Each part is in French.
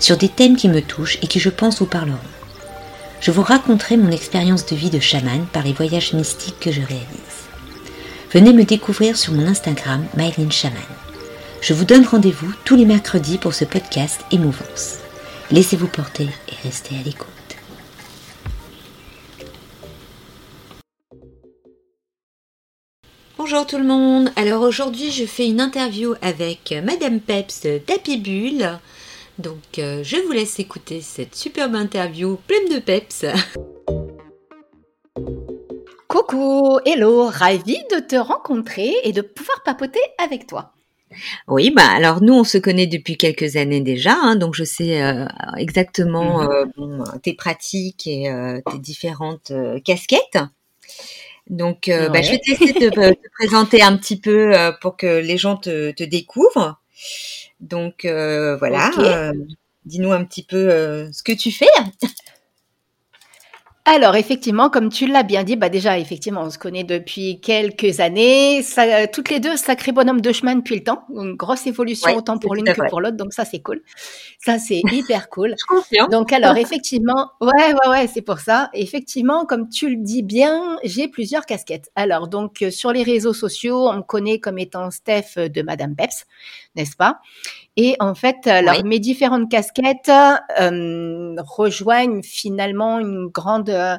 sur des thèmes qui me touchent et qui je pense vous parleront. Je vous raconterai mon expérience de vie de chaman par les voyages mystiques que je réalise. Venez me découvrir sur mon Instagram Mylene Chaman. Je vous donne rendez-vous tous les mercredis pour ce podcast Émouvance. Laissez-vous porter et restez à l'écoute. Bonjour tout le monde. Alors aujourd'hui, je fais une interview avec Madame Peps d'Happy Bull donc euh, je vous laisse écouter cette superbe interview pleine de peps. Coucou, hello, ravie de te rencontrer et de pouvoir papoter avec toi. Oui, bah alors nous on se connaît depuis quelques années déjà, hein, donc je sais euh, exactement mhm. euh, tes pratiques et tes différentes casquettes. Donc bah, je vais te laisser te, présenter un petit peu pour que les gens te, te découvrent. Donc euh, voilà, euh, dis-nous un petit peu euh, ce que tu fais. Alors effectivement, comme tu l'as bien dit, bah déjà effectivement, on se connaît depuis quelques années. Ça, toutes les deux, sacré bonhomme de chemin depuis le temps. Une grosse évolution autant pour l'une que pour l'autre, donc ça c'est cool. Ça c'est hyper cool. donc alors effectivement, ouais ouais ouais, c'est pour ça. Effectivement, comme tu le dis bien, j'ai plusieurs casquettes. Alors donc sur les réseaux sociaux, on me connaît comme étant Steph de Madame Peps, n'est-ce pas? Et en fait, alors mes différentes casquettes euh, rejoignent finalement une grande euh,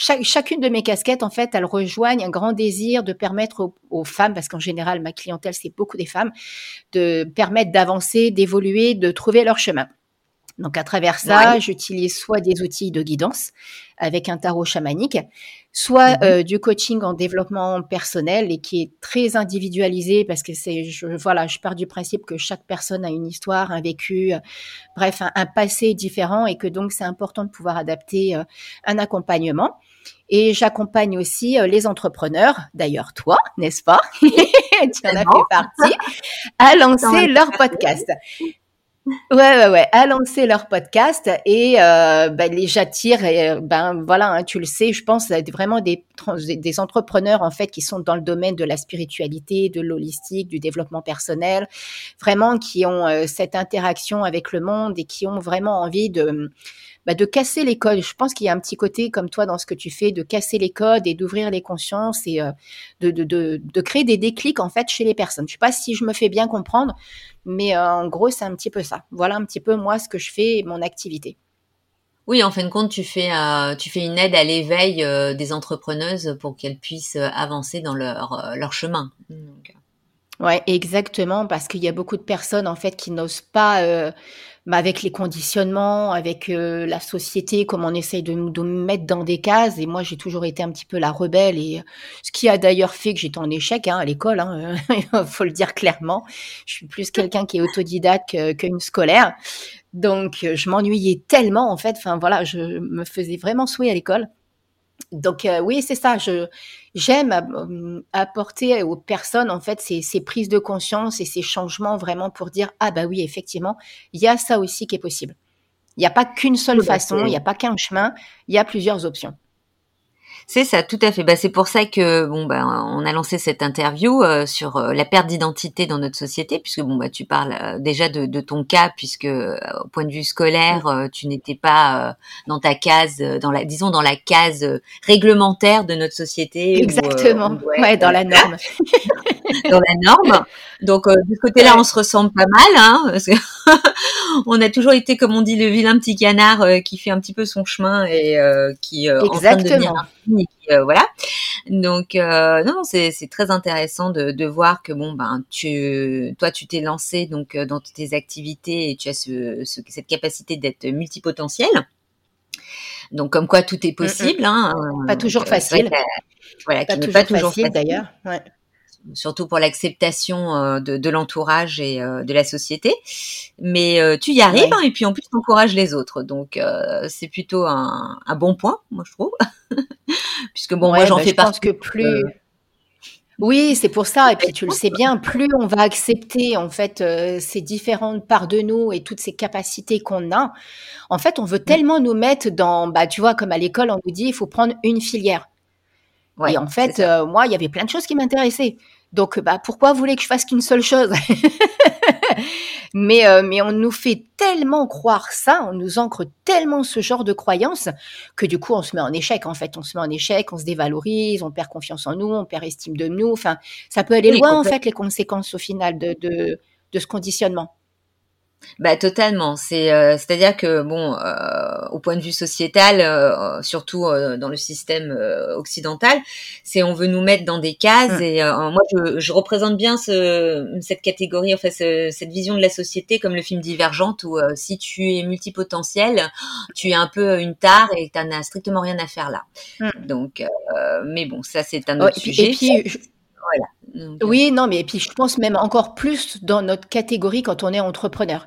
chacune de mes casquettes, en fait, elles rejoignent un grand désir de permettre aux, femmes, parce qu'en général, ma clientèle, c'est beaucoup des femmes, de permettre d'avancer, d'évoluer, de trouver leur chemin. Donc à travers ça, j'utilise soit des outils de guidance avec un tarot chamanique, soit mmh euh, du coaching en développement personnel et qui est très individualisé parce que c'est je, voilà, je pars du principe que chaque personne a une histoire, un vécu, euh, bref, un, passé différent et que donc c'est important de pouvoir adapter euh, un accompagnement. Et j'accompagne aussi les entrepreneurs, d'ailleurs toi, n'est-ce pas? Tu en as fait partie, à lancer leur podcast. Ouais, ouais, ouais, à lancer leur podcast et euh, ben, les j'attire et ben voilà, hein, tu le sais, je pense vraiment des, des entrepreneurs en fait qui sont dans le domaine de la spiritualité, de l'holistique, du développement personnel, vraiment qui ont euh, cette interaction avec le monde et qui ont vraiment envie de bah, de casser les codes. Je pense qu'il y a un petit côté comme toi dans ce que tu fais, de casser les codes et d'ouvrir les consciences et euh, de, de, de, de, créer des déclics en fait chez les personnes. Je sais pas si je me fais bien comprendre, mais euh, en gros c'est un petit peu ça. Voilà un petit peu moi ce que je fais et mon activité. Oui, en fin de compte, tu fais, euh, tu fais une aide à l'éveil des entrepreneuses pour qu'elles puissent avancer dans leur, leur chemin. Donc... Ouais, exactement, parce qu'il y a beaucoup de personnes en fait qui n'osent pas mais avec les conditionnements, avec euh, la société, comme on essaye de nous mettre dans des cases. Et moi, j'ai toujours été un petit peu la rebelle, et euh, ce qui a d'ailleurs fait que j'étais en échec hein, à l'école. Hein, il faut le dire clairement. Je suis plus quelqu'un qui est autodidacte qu'une scolaire. Donc, je m'ennuyais tellement en fait. Enfin voilà, je me faisais vraiment souhaiter à l'école. Donc euh, oui, c'est ça. Je j'aime euh, apporter aux personnes en fait ces, ces, prises de conscience et ces changements vraiment pour dire ah bah oui effectivement il y a ça aussi qui est possible. Il n'y a pas qu'une seule façon, il n'y a pas qu'un chemin, il y a plusieurs options. C'est ça, tout à fait. Bah, c'est pour ça que bon bah on a lancé cette interview euh, sur euh, la perte d'identité dans notre société, puisque bon bah tu parles euh, déjà de, de, ton cas, puisque au point de vue scolaire, tu n'étais pas dans ta case, dans la disons dans la case réglementaire de notre société. Exactement. ouais, dans la norme. dans la norme. Donc de ce côté-là, on se ressemble pas mal, hein, parce que on a toujours été, comme on dit, le vilain petit canard qui fait un petit peu son chemin et qui Exactement. Euh, voilà. Donc euh, non, c'est très intéressant de, voir que bon ben tu toi tu t'es lancé donc euh, dans tes activités et tu as ce, cette capacité d'être multipotentiel. Donc comme quoi tout est possible. Hein, pas toujours facile. voilà, pas, toujours facile d'ailleurs. Ouais surtout pour l'acceptation de, de l'entourage et de la société. Mais tu y arrives hein, et puis en plus t'encourages les autres, donc c'est plutôt un, un, bon point, moi je trouve. Puisque bon, moi j'en bah, fais. Je pense que plus oui, c'est pour ça. Et puis tu le sais bien, plus on va accepter en fait euh, ces différentes parts de nous et toutes ces capacités qu'on a, en fait, on veut mmh. tellement nous mettre dans, bah, tu vois, comme à l'école, on nous dit, il faut prendre une filière. Et en fait, euh, moi, il y avait plein de choses qui m'intéressaient. Donc, bah, pourquoi vous voulez que je fasse qu'une seule chose? Mais, euh, mais on nous fait tellement croire ça, on nous ancre tellement ce genre de croyances que du coup, on se met en échec. En fait, on se met en échec, on se dévalorise, on perd confiance en nous, on perd estime de nous. Enfin, ça peut aller loin, en fait, les conséquences au final de, de, de ce conditionnement. Bah totalement. C'est euh, c'est-à-dire que bon, euh, au point de vue sociétal, euh, surtout dans le système occidental, c'est on veut nous mettre dans des cases mmh. et moi je, je, représente bien ce, cette catégorie, enfin cette vision de la société comme le film Divergente où si tu es multipotentiel, tu es un peu une tare et tu n'as strictement rien à faire là. Mmh. Donc, mais bon, ça c'est un autre sujet. Euh, oui, non, mais puis je pense même encore plus dans notre catégorie quand on est entrepreneur.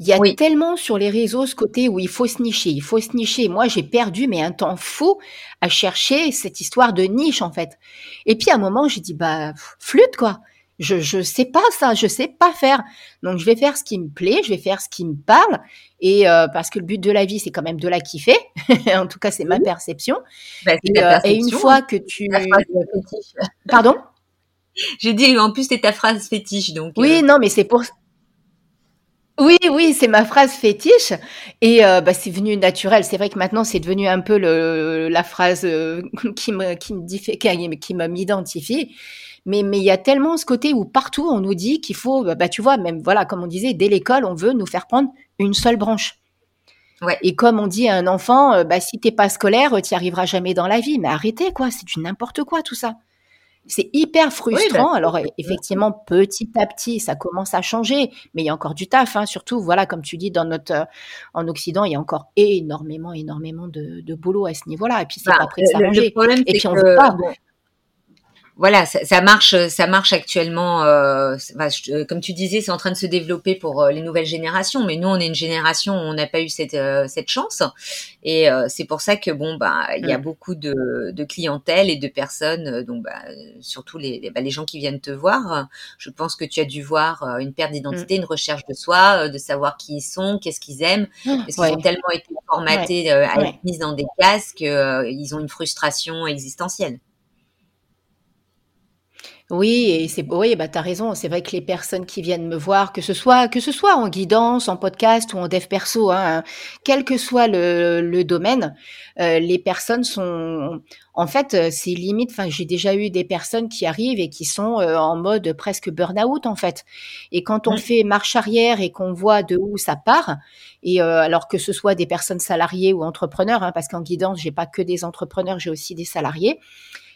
Il y a tellement sur les réseaux ce côté où il faut se nicher, il faut se nicher. Moi, j'ai perdu mais un temps fou à chercher cette histoire de niche en fait. Et puis à un moment, j'ai dit bah flûte quoi. Je je sais pas ça, je sais pas faire. Donc je vais faire ce qui me plaît, je vais faire ce qui me parle et euh, parce que le but de la vie c'est quand même de la kiffer. en tout cas, c'est ma perception. Bah, euh, et, une fois que tu Pardon? J'ai dit, en plus, c'est ta phrase fétiche, donc. Oui, euh. non, mais c'est pour. Oui, oui, c'est ma phrase fétiche et euh, bah, c'est venu naturel. C'est vrai que maintenant c'est devenu un peu le, la phrase euh, qui me qui me qui, m'identifie. Mais mais il y a tellement ce côté où partout on nous dit qu'il faut, bah, tu vois, même voilà, comme on disait, dès l'école, on veut nous faire prendre une seule branche. Ouais. Et comme on dit à un enfant, bah, si t'es pas scolaire, tu n'y arriveras jamais dans la vie. Mais arrêtez quoi, c'est du n'importe quoi tout ça. C'est hyper frustrant. Bah, Alors effectivement, petit à petit, ça commence à changer, mais il y a encore du taf. Hein. Surtout, voilà, comme tu dis, dans notre euh, en Occident, il y a encore énormément, énormément de, de boulot à ce niveau-là. Et puis c'est bah, pas prêt de s'arranger. Et puis on veut pas voilà, ça, ça, marche, ça marche actuellement. Euh, euh, comme tu disais, c'est en train de se développer pour euh, les nouvelles générations. Mais nous, on est une génération où on n'a pas eu cette, euh, cette chance, et c'est pour ça que bon, bah, il y a mm. beaucoup de, de clientèle et de personnes, donc bah, surtout les, les, bah, les, gens qui viennent te voir. Je pense que tu as dû voir une perte d'identité, mm. une recherche de soi, de savoir qui ils sont, qu'est-ce qu'ils aiment, ah, parce qu'ils ont tellement été formatés à être mis dans des cases qu'ils ont une frustration existentielle. Oui, et c'est oui, bah, tu as raison. C'est vrai que les personnes qui viennent me voir, que ce soit que ce soit en guidance, en podcast ou en dev perso, hein, quel que soit le, le domaine, euh, les personnes sont en fait, euh, c'est limite. Enfin, j'ai déjà eu des personnes qui arrivent et qui sont euh, en mode presque burn-out en fait. Et quand on fait marche arrière et qu'on voit de où ça part, et alors que ce soit des personnes salariées ou entrepreneurs, hein, parce qu'en guidance, j'ai pas que des entrepreneurs, j'ai aussi des salariés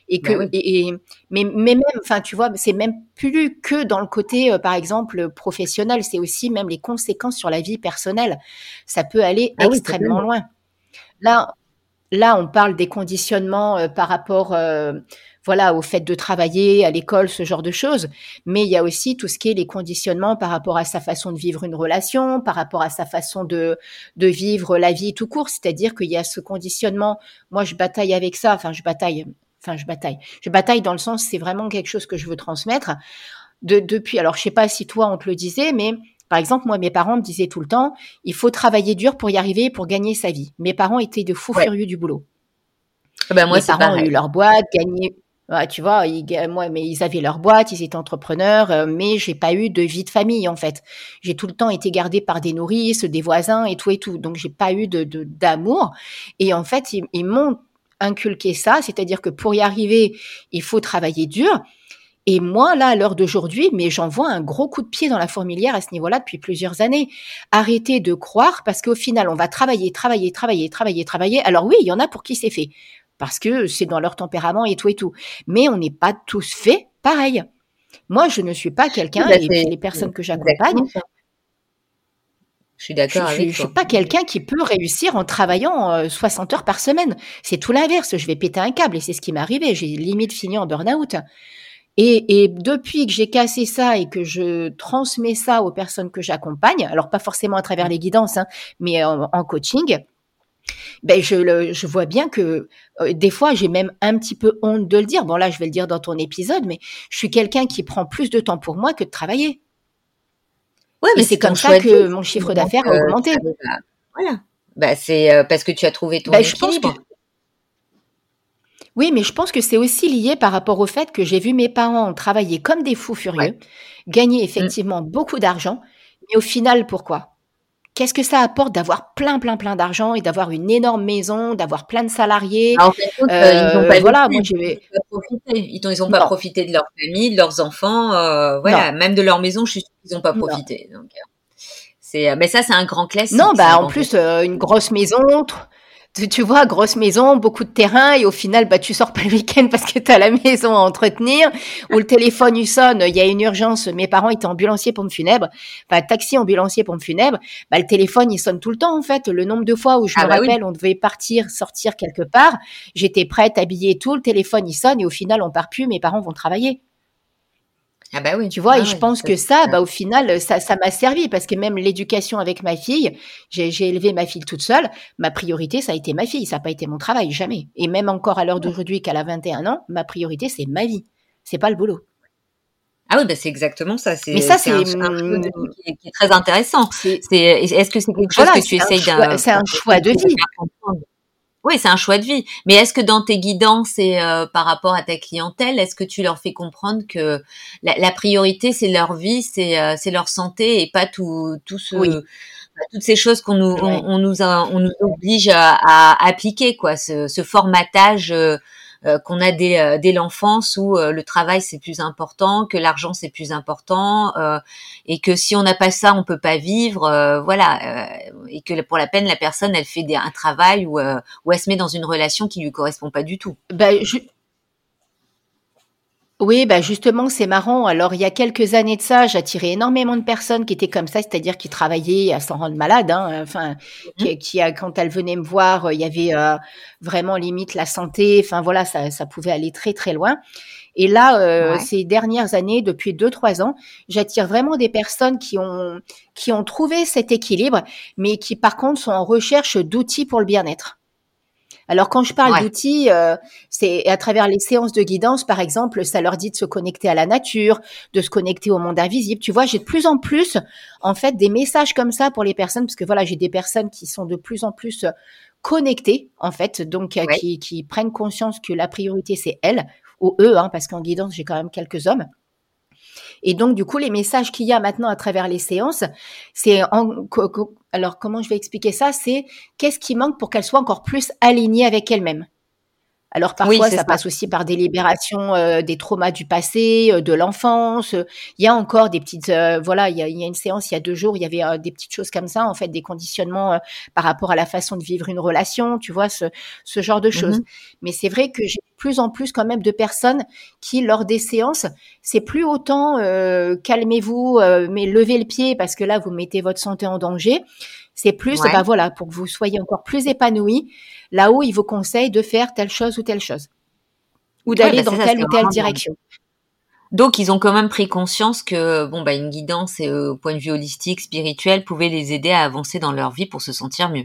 et bah que et, mais, mais même enfin tu vois c'est même plus que dans le côté euh, par exemple professionnel c'est aussi même les conséquences sur la vie personnelle. Ça peut aller ah extrêmement loin. Là là on parle des conditionnements euh, par rapport euh, voilà au fait de travailler à l'école ce genre de choses. Mais il y a aussi tout ce qui est les conditionnements par rapport à sa façon de vivre une relation par rapport à sa façon de de vivre la vie tout court. C'est-à-dire qu'il y a ce conditionnement. Moi je bataille avec ça. Enfin je bataille enfin je bataille. Je bataille dans le sens c'est vraiment quelque chose que je veux transmettre. De, depuis, alors je sais pas si toi on te le disait, mais par exemple moi mes parents me disaient tout le temps, il faut travailler dur pour y arriver, pour gagner sa vie. Mes parents étaient de fous furieux du boulot. Ah ben moi, mes parents ont eu leur boîte, gagné. tu vois, ils, moi, mais ils avaient leur boîte, ils étaient entrepreneurs, euh, mais j'ai pas eu de vie de famille en fait. J'ai tout le temps été gardée par des nourrices, des voisins et tout et tout, donc j'ai pas eu de d'amour. Et en fait, ils, ils m'ont inculquer ça, c'est-à-dire que pour y arriver, il faut travailler dur. Et moi, là, à l'heure d'aujourd'hui, mais j'envoie un gros coup de pied dans la fourmilière à ce niveau-là depuis plusieurs années. Arrêtez de croire parce qu'au final, on va travailler, travailler, travailler, travailler, travailler. Alors oui, il y en a pour qui c'est fait parce que c'est dans leur tempérament et tout et tout. Mais on n'est pas tous faits pareil. Moi, je ne suis pas quelqu'un, bah, et les personnes que j'accompagne, je suis d'accord avec toi. Je suis pas quelqu'un qui peut réussir en travaillant 60 euh, heures par semaine. C'est tout l'inverse. Je vais péter un câble et c'est ce qui m'est arrivé. J'ai limite fini en burn-out. Et, et depuis que j'ai cassé ça et que je transmets ça aux personnes que j'accompagne, alors pas forcément à travers les guidances, hein, mais en, en coaching, ben je, le, je vois bien que euh, des fois j'ai même un petit peu honte de le dire. Bon là je vais le dire dans ton épisode, mais je suis quelqu'un qui prend plus de temps pour moi que de travailler. Ouais, mais c'est comme ça que mon chiffre d'affaires a augmenté. voilà. Bah, c'est euh, parce que tu as trouvé ton équilibre. Oui, mais je pense que c'est aussi lié par rapport au fait que j'ai vu mes parents travailler comme des fous furieux, gagner mmh. effectivement beaucoup d'argent, mais au final, pourquoi? Qu'est-ce que ça apporte d'avoir plein, plein, plein d'argent et d'avoir une énorme maison, d'avoir plein de salariés? Ah, En fait, euh, ils n'ont pas voilà, moi, Ils n'ont pas profité de leur famille, de leurs enfants, euh, voilà, même de leur maison, je suis qu'ils n'ont pas profité. Donc, euh, mais ça, c'est un grand classique. Non, bah en plus, une grosse maison, tu, vois, grosse maison, beaucoup de terrain, et au final, bah, tu sors pas le week-end parce que tu as la maison à entretenir, ou le téléphone, il sonne, il y a une urgence, mes parents étaient ambulanciers pour me funèbre, enfin, taxi ambulancier pour me funèbre, bah, le téléphone, il sonne tout le temps, en fait. Le nombre de fois où je ah me bah rappelle, on devait partir, sortir quelque part, j'étais prête, habillée tout, le téléphone, il sonne, et au final, on part plus, mes parents vont travailler. Ah bah oui. Tu vois, et ah je pense que ça, bah, au final, ça, ça m'a servi parce que même l'éducation avec ma fille, j'ai élevé ma fille toute seule. Ma priorité, ça a été ma fille, ça n'a pas été mon travail, jamais. Et même encore à l'heure d'aujourd'hui, qu'elle a 21 ans, ma priorité, c'est ma vie. C'est pas le boulot. Ah oui, bah c'est exactement ça. Mais ça, c'est un, un qui, qui, est très intéressant. Est-ce que c'est quelque chose que tu essayes d'un C'est un choix de vie. Oui, c'est un choix de vie. Mais est-ce que dans tes guidances et euh, par rapport à ta clientèle, est-ce que tu leur fais comprendre que la, priorité c'est leur vie, c'est euh, c'est leur santé et pas tout tout ce toutes ces choses qu'on nous on, nous on nous oblige à, à appliquer quoi, ce, ce formatage euh, qu'on a dès, euh, dès l'enfance où euh, le travail c'est plus important, que l'argent c'est plus important, et que si on n'a pas ça, on peut pas vivre, voilà, et que pour la peine la personne elle fait des, un travail ou ou elle se met dans une relation qui lui correspond pas du tout. Ben, je, oui, bah justement, c'est marrant. Alors, il y a quelques années de ça, j'attirais énormément de personnes qui étaient comme ça, c'est-à-dire qui travaillaient à s'en rendre malade. Hein, enfin, mmh qui, quand elles venaient me voir, il y avait euh, vraiment limite la santé. Enfin, voilà, ça, ça pouvait aller très très loin. Et là, euh, ces dernières années, depuis deux trois ans, j'attire vraiment des personnes qui ont qui ont trouvé cet équilibre, mais qui par contre sont en recherche d'outils pour le bien-être. Alors quand je parle d'outils, euh, c'est à travers les séances de guidance, par exemple, ça leur dit de se connecter à la nature, de se connecter au monde invisible. Tu vois, j'ai de plus en plus, en fait, des messages comme ça pour les personnes, parce que voilà, j'ai des personnes qui sont de plus en plus euh, connectées, en fait, donc euh, qui, qui, prennent conscience que la priorité c'est elles ou eux, hein, parce qu'en guidance j'ai quand même quelques hommes. Et donc, du coup, les messages qu'il y a maintenant à travers les séances, c'est alors comment je vais expliquer ça? C'est qu'est-ce qui manque pour qu'elle soit encore plus alignée avec elle-même alors parfois, ça, passe aussi par des libérations euh, des traumas du passé, euh, de l'enfance. Il y a encore des petites, euh, voilà, il y, a, une séance il y a deux jours, il y avait des petites choses comme ça, en fait, des conditionnements par rapport à la façon de vivre une relation, tu vois, ce, ce genre de choses. Mmh Mais c'est vrai que j'ai plus en plus quand même de personnes qui, lors des séances, c'est plus autant calmez-vous, mais levez le pied parce que là, vous mettez votre santé en danger. C'est plus, bah voilà, pour que vous soyez encore plus épanoui, là où il vous conseille de faire telle chose ou telle chose. Ou d'aller bah, dans telle ou telle direction. Donc, ils ont quand même pris conscience que, bon, bah, une guidance, euh, au point de vue holistique, spirituel, pouvait les aider à avancer dans leur vie pour se sentir mieux.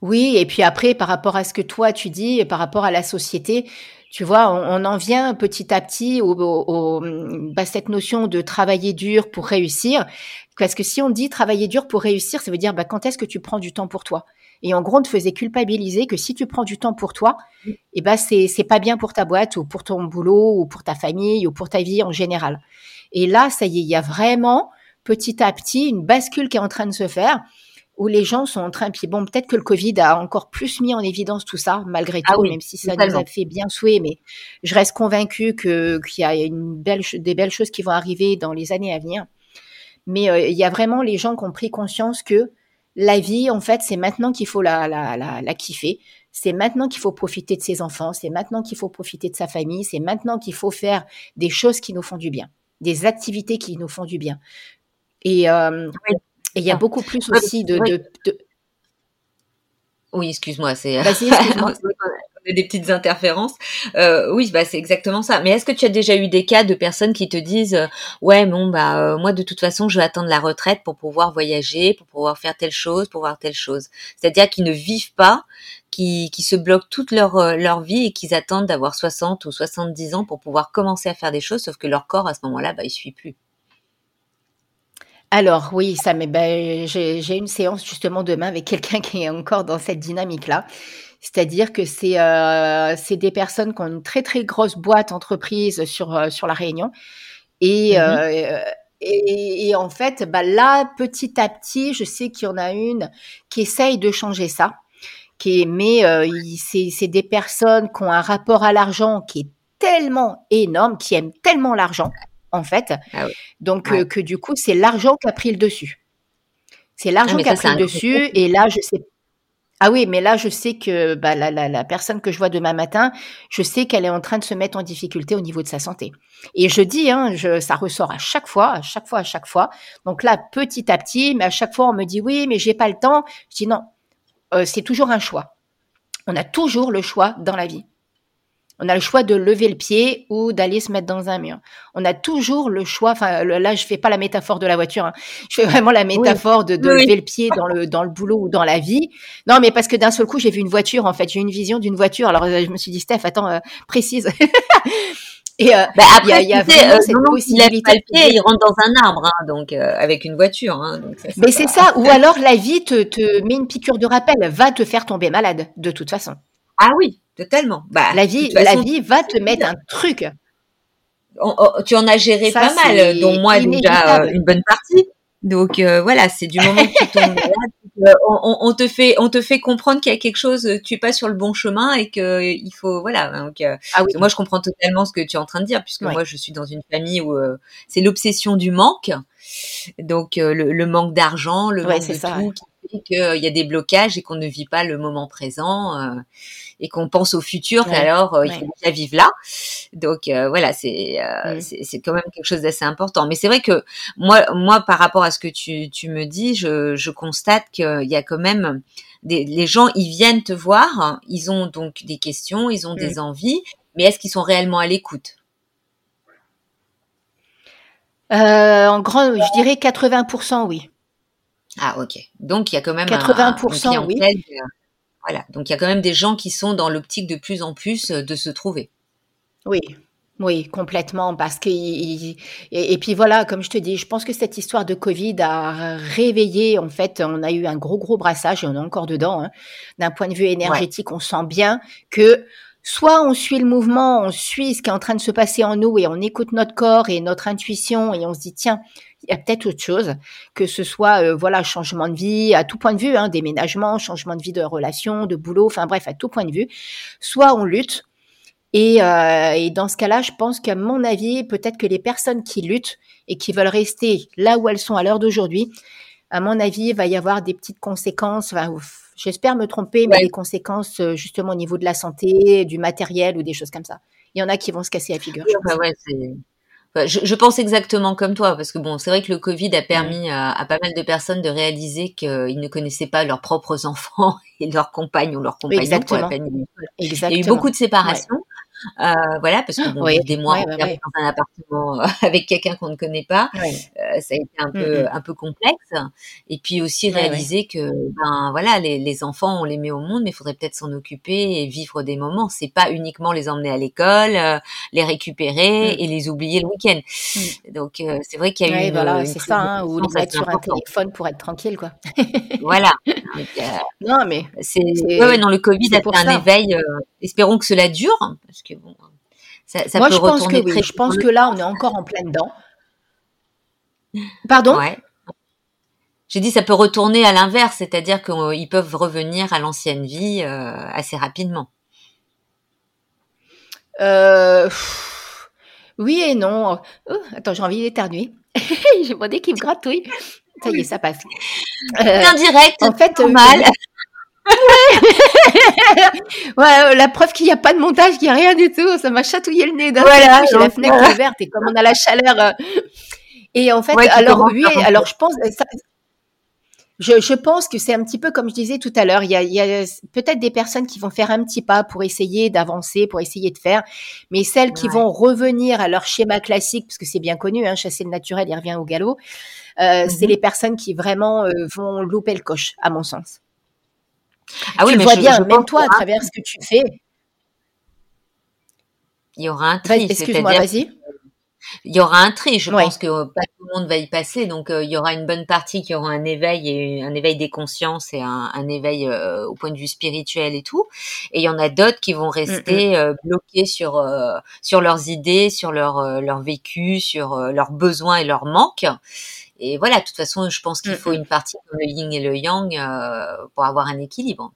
Oui, et puis après, par rapport à ce que toi tu dis, et par rapport à la société, tu vois, on, en vient petit à petit au, au, bah, cette notion de travailler dur pour réussir. Parce que si on dit travailler dur pour réussir, ça veut dire bah, quand est-ce que tu prends du temps pour toi? Et en gros, on te faisait culpabiliser que si tu prends du temps pour toi, eh ben c'est c'est pas bien pour ta boîte ou pour ton boulot ou pour ta famille ou pour ta vie en général. Et là, ça y est, il y a vraiment petit à petit une bascule qui est en train de se faire où les gens sont en train, puis bon, peut-être que le Covid a encore plus mis en évidence tout ça, malgré ah tout, même si ça nous a fait bien souhaiter, mais je reste convaincue que qu'il y a une belle, des belles choses qui vont arriver dans les années à venir. Mais euh, il y a vraiment les gens qui ont pris conscience que la vie, en fait, c'est maintenant qu'il faut la, la, la, la kiffer. C'est maintenant qu'il faut profiter de ses enfants. C'est maintenant qu'il faut profiter de sa famille. C'est maintenant qu'il faut faire des choses qui nous font du bien, des activités qui nous font du bien. Et euh, il y a beaucoup plus aussi de, de, Oui, excuse-moi, c'est. Des petites interférences. Euh, oui, bah c'est exactement ça. Mais est-ce que tu as déjà eu des cas de personnes qui te disent euh, ouais bon bah euh, moi de toute façon je vais attendre la retraite pour pouvoir voyager, pour pouvoir faire telle chose, pour voir telle chose. C'est-à-dire qu'ils ne vivent pas, qui, qui se bloquent toute leur leur vie et qu'ils attendent d'avoir 60 ou 70 ans pour pouvoir commencer à faire des choses, sauf que leur corps à ce moment-là bah il suit plus. Alors oui, ça mais ben, j'ai une séance justement demain avec quelqu'un qui est encore dans cette dynamique-là. C'est-à-dire que c'est euh, des personnes qui ont une très très grosse boîte entreprise sur euh, sur la Réunion et mmh euh, et, et, en fait, bah là, petit à petit, je sais qu'il y en a une qui essaye de changer ça, qui est, mais euh, c'est des personnes qui ont un rapport à l'argent qui est tellement énorme, qui aiment tellement l'argent, en fait. Ah Donc, euh, que du coup, c'est l'argent qui a pris le dessus. C'est l'argent ah, qui a pris le dessus. Et là, je sais. Ah oui, mais là, je sais que bah, la, la, la, personne que je vois demain matin, je sais qu'elle est en train de se mettre en difficulté au niveau de sa santé. Et je dis, hein, je, ça ressort à chaque fois, à chaque fois, à chaque fois. Donc là, petit à petit, mais à chaque fois, on me dit oui, mais j'ai pas le temps. Je dis non, euh, c'est toujours un choix. On a toujours le choix dans la vie. On a le choix de lever le pied ou d'aller se mettre dans un mur. On a toujours le choix. Enfin, là, je fais pas la métaphore de la voiture. Hein. Je fais vraiment la métaphore de, lever le pied dans le dans le boulot ou dans la vie. Non, mais parce que d'un seul coup, j'ai vu une voiture. En fait, j'ai eu une vision d'une voiture. Alors, euh, je me suis dit, Steph, attends, euh, précise. Et euh, bah après, il y a, y a cette possibilité. Il, pied, il rentre dans un arbre, hein, donc avec une voiture. Hein, donc ça, Mais c'est ça. Ou alors la vie te, te met une piqûre de rappel, va te faire tomber malade, de toute façon. Ah oui, totalement. Bah, la vie, la vie va te mettre un truc. tu en as géré pas mal, dont moi déjà euh, une bonne partie. Donc euh, voilà, c'est du moment que tu tombes là, on, te fait, on te fait comprendre qu'il y a quelque chose, tu es pas sur le bon chemin et que il faut, voilà. Donc, euh, ah moi je comprends totalement ce que tu es en train de dire, puisque moi je suis dans une famille où c'est l'obsession du manque, donc le, manque d'argent, le manque de tout, qui fait qu'il y a des blocages et qu'on ne vit pas le moment présent et qu'on pense au futur, alors euh, il faut déjà vivre là. Donc euh, voilà, euh, c'est c'est quand même quelque chose d'assez important. Mais c'est vrai que moi moi par rapport à ce que tu tu me dis, je je constate qu'il y a quand même des, les gens ils viennent te voir, ils ont donc des questions, ils ont des envies, mais est-ce qu'ils sont réellement à l'écoute? En grand, je dirais 80% oui. Ah ok. Donc il y a quand même 80% un, oui. Donc il y a quand même des gens qui sont dans l'optique de plus en plus euh, de se trouver. Oui. Oui, complètement, parce que et, puis voilà, comme je te dis, je pense que cette histoire de Covid a réveillé. En fait, on a eu un gros gros brassage et on est encore dedans. Hein. D'un point de vue énergétique, on sent bien que soit on suit le mouvement, on suit ce qui est en train de se passer en nous et on écoute notre corps et notre intuition et on se dit tiens, il y a peut-être autre chose, que ce soit euh, voilà changement de vie à tout point de vue, hein, déménagement, changement de vie de relation, de boulot, enfin bref à tout point de vue. Soit on lutte et, euh, et dans ce cas-là, je pense qu'à mon avis, peut-être que les personnes qui luttent et qui veulent rester là où elles sont à l'heure d'aujourd'hui, à mon avis, il va y avoir des petites conséquences. J'espère me tromper, mais des conséquences euh, justement au niveau de la santé, du matériel ou des choses comme ça. Il y en a qui vont se casser la figure. ouais, je, je, pense exactement comme toi, parce que bon, c'est vrai que le Covid a permis à, à, pas mal de personnes de réaliser qu'ils ne connaissaient pas leurs propres enfants et leurs compagnes ou leurs compagnons Exactement. Il y a eu beaucoup de séparations. Voilà, parce que bon, des mois dans un appartement euh, avec quelqu'un qu'on ne connaît pas, euh, ça a été un peu un peu complexe. Et puis aussi réaliser que ben voilà, les, les, enfants on les met au monde, mais il faudrait peut-être s'en occuper et vivre des moments. C'est pas uniquement les emmener à l'école, euh, les récupérer mm. et les oublier le week-end. Mm. Donc euh, c'est vrai qu'il y a eu voilà, c'est ça, hein, ou les mettre sur un téléphone pour être tranquille quoi. voilà. non mais c'est ouais, non le Covid a fait un éveil. espérons que cela dure parce que ça, Moi, je pense que oui. Je pense que là, on est encore en plein dedans. Pardon? J'ai dit ça peut retourner à l'inverse, c'est-à-dire qu'ils peuvent revenir à l'ancienne vie euh, assez rapidement. Euh, oui et non. Oh, attends, j'ai envie d'éternuer. j'ai mon nez qui me gratouille. Ça y est, ça passe. Euh, direct, en fait, mal. Ouais, la preuve qu'il n'y a pas de montage, qu'il n'y a rien du tout. Ça m'a chatouillé le nez. Voilà, j'ai la fenêtre ouverte et comme on a la chaleur. Euh, et en fait, alors oui, alors je pense. je, pense que c'est un petit peu comme je disais tout à l'heure, il y a, peut-être des personnes qui vont faire un petit pas pour essayer d'avancer, pour essayer de faire, mais celles qui vont revenir à leur schéma classique, parce que c'est bien connu, hein, chasser le naturel, il revient au galop, euh, c'est mhm. les personnes qui vraiment euh, vont louper le coche, à mon sens. Ah oui, tu mais vois bien, même toi, à travers ce que tu fais. Il y aura un tri. Excuse-moi, vas-y il y aura un tri. Je pense que pas tout le monde va y passer, donc euh, il y aura une bonne partie qui aura un éveil et un éveil des consciences et un, éveil euh, au point de vue spirituel et tout. Et il y en a d'autres qui vont rester euh, bloqués sur sur leurs idées, sur leur leur vécu, sur leurs besoins et leurs manques. Et voilà, de toute façon, je pense qu'il faut une partie comme le yin et le yang pour avoir un équilibre.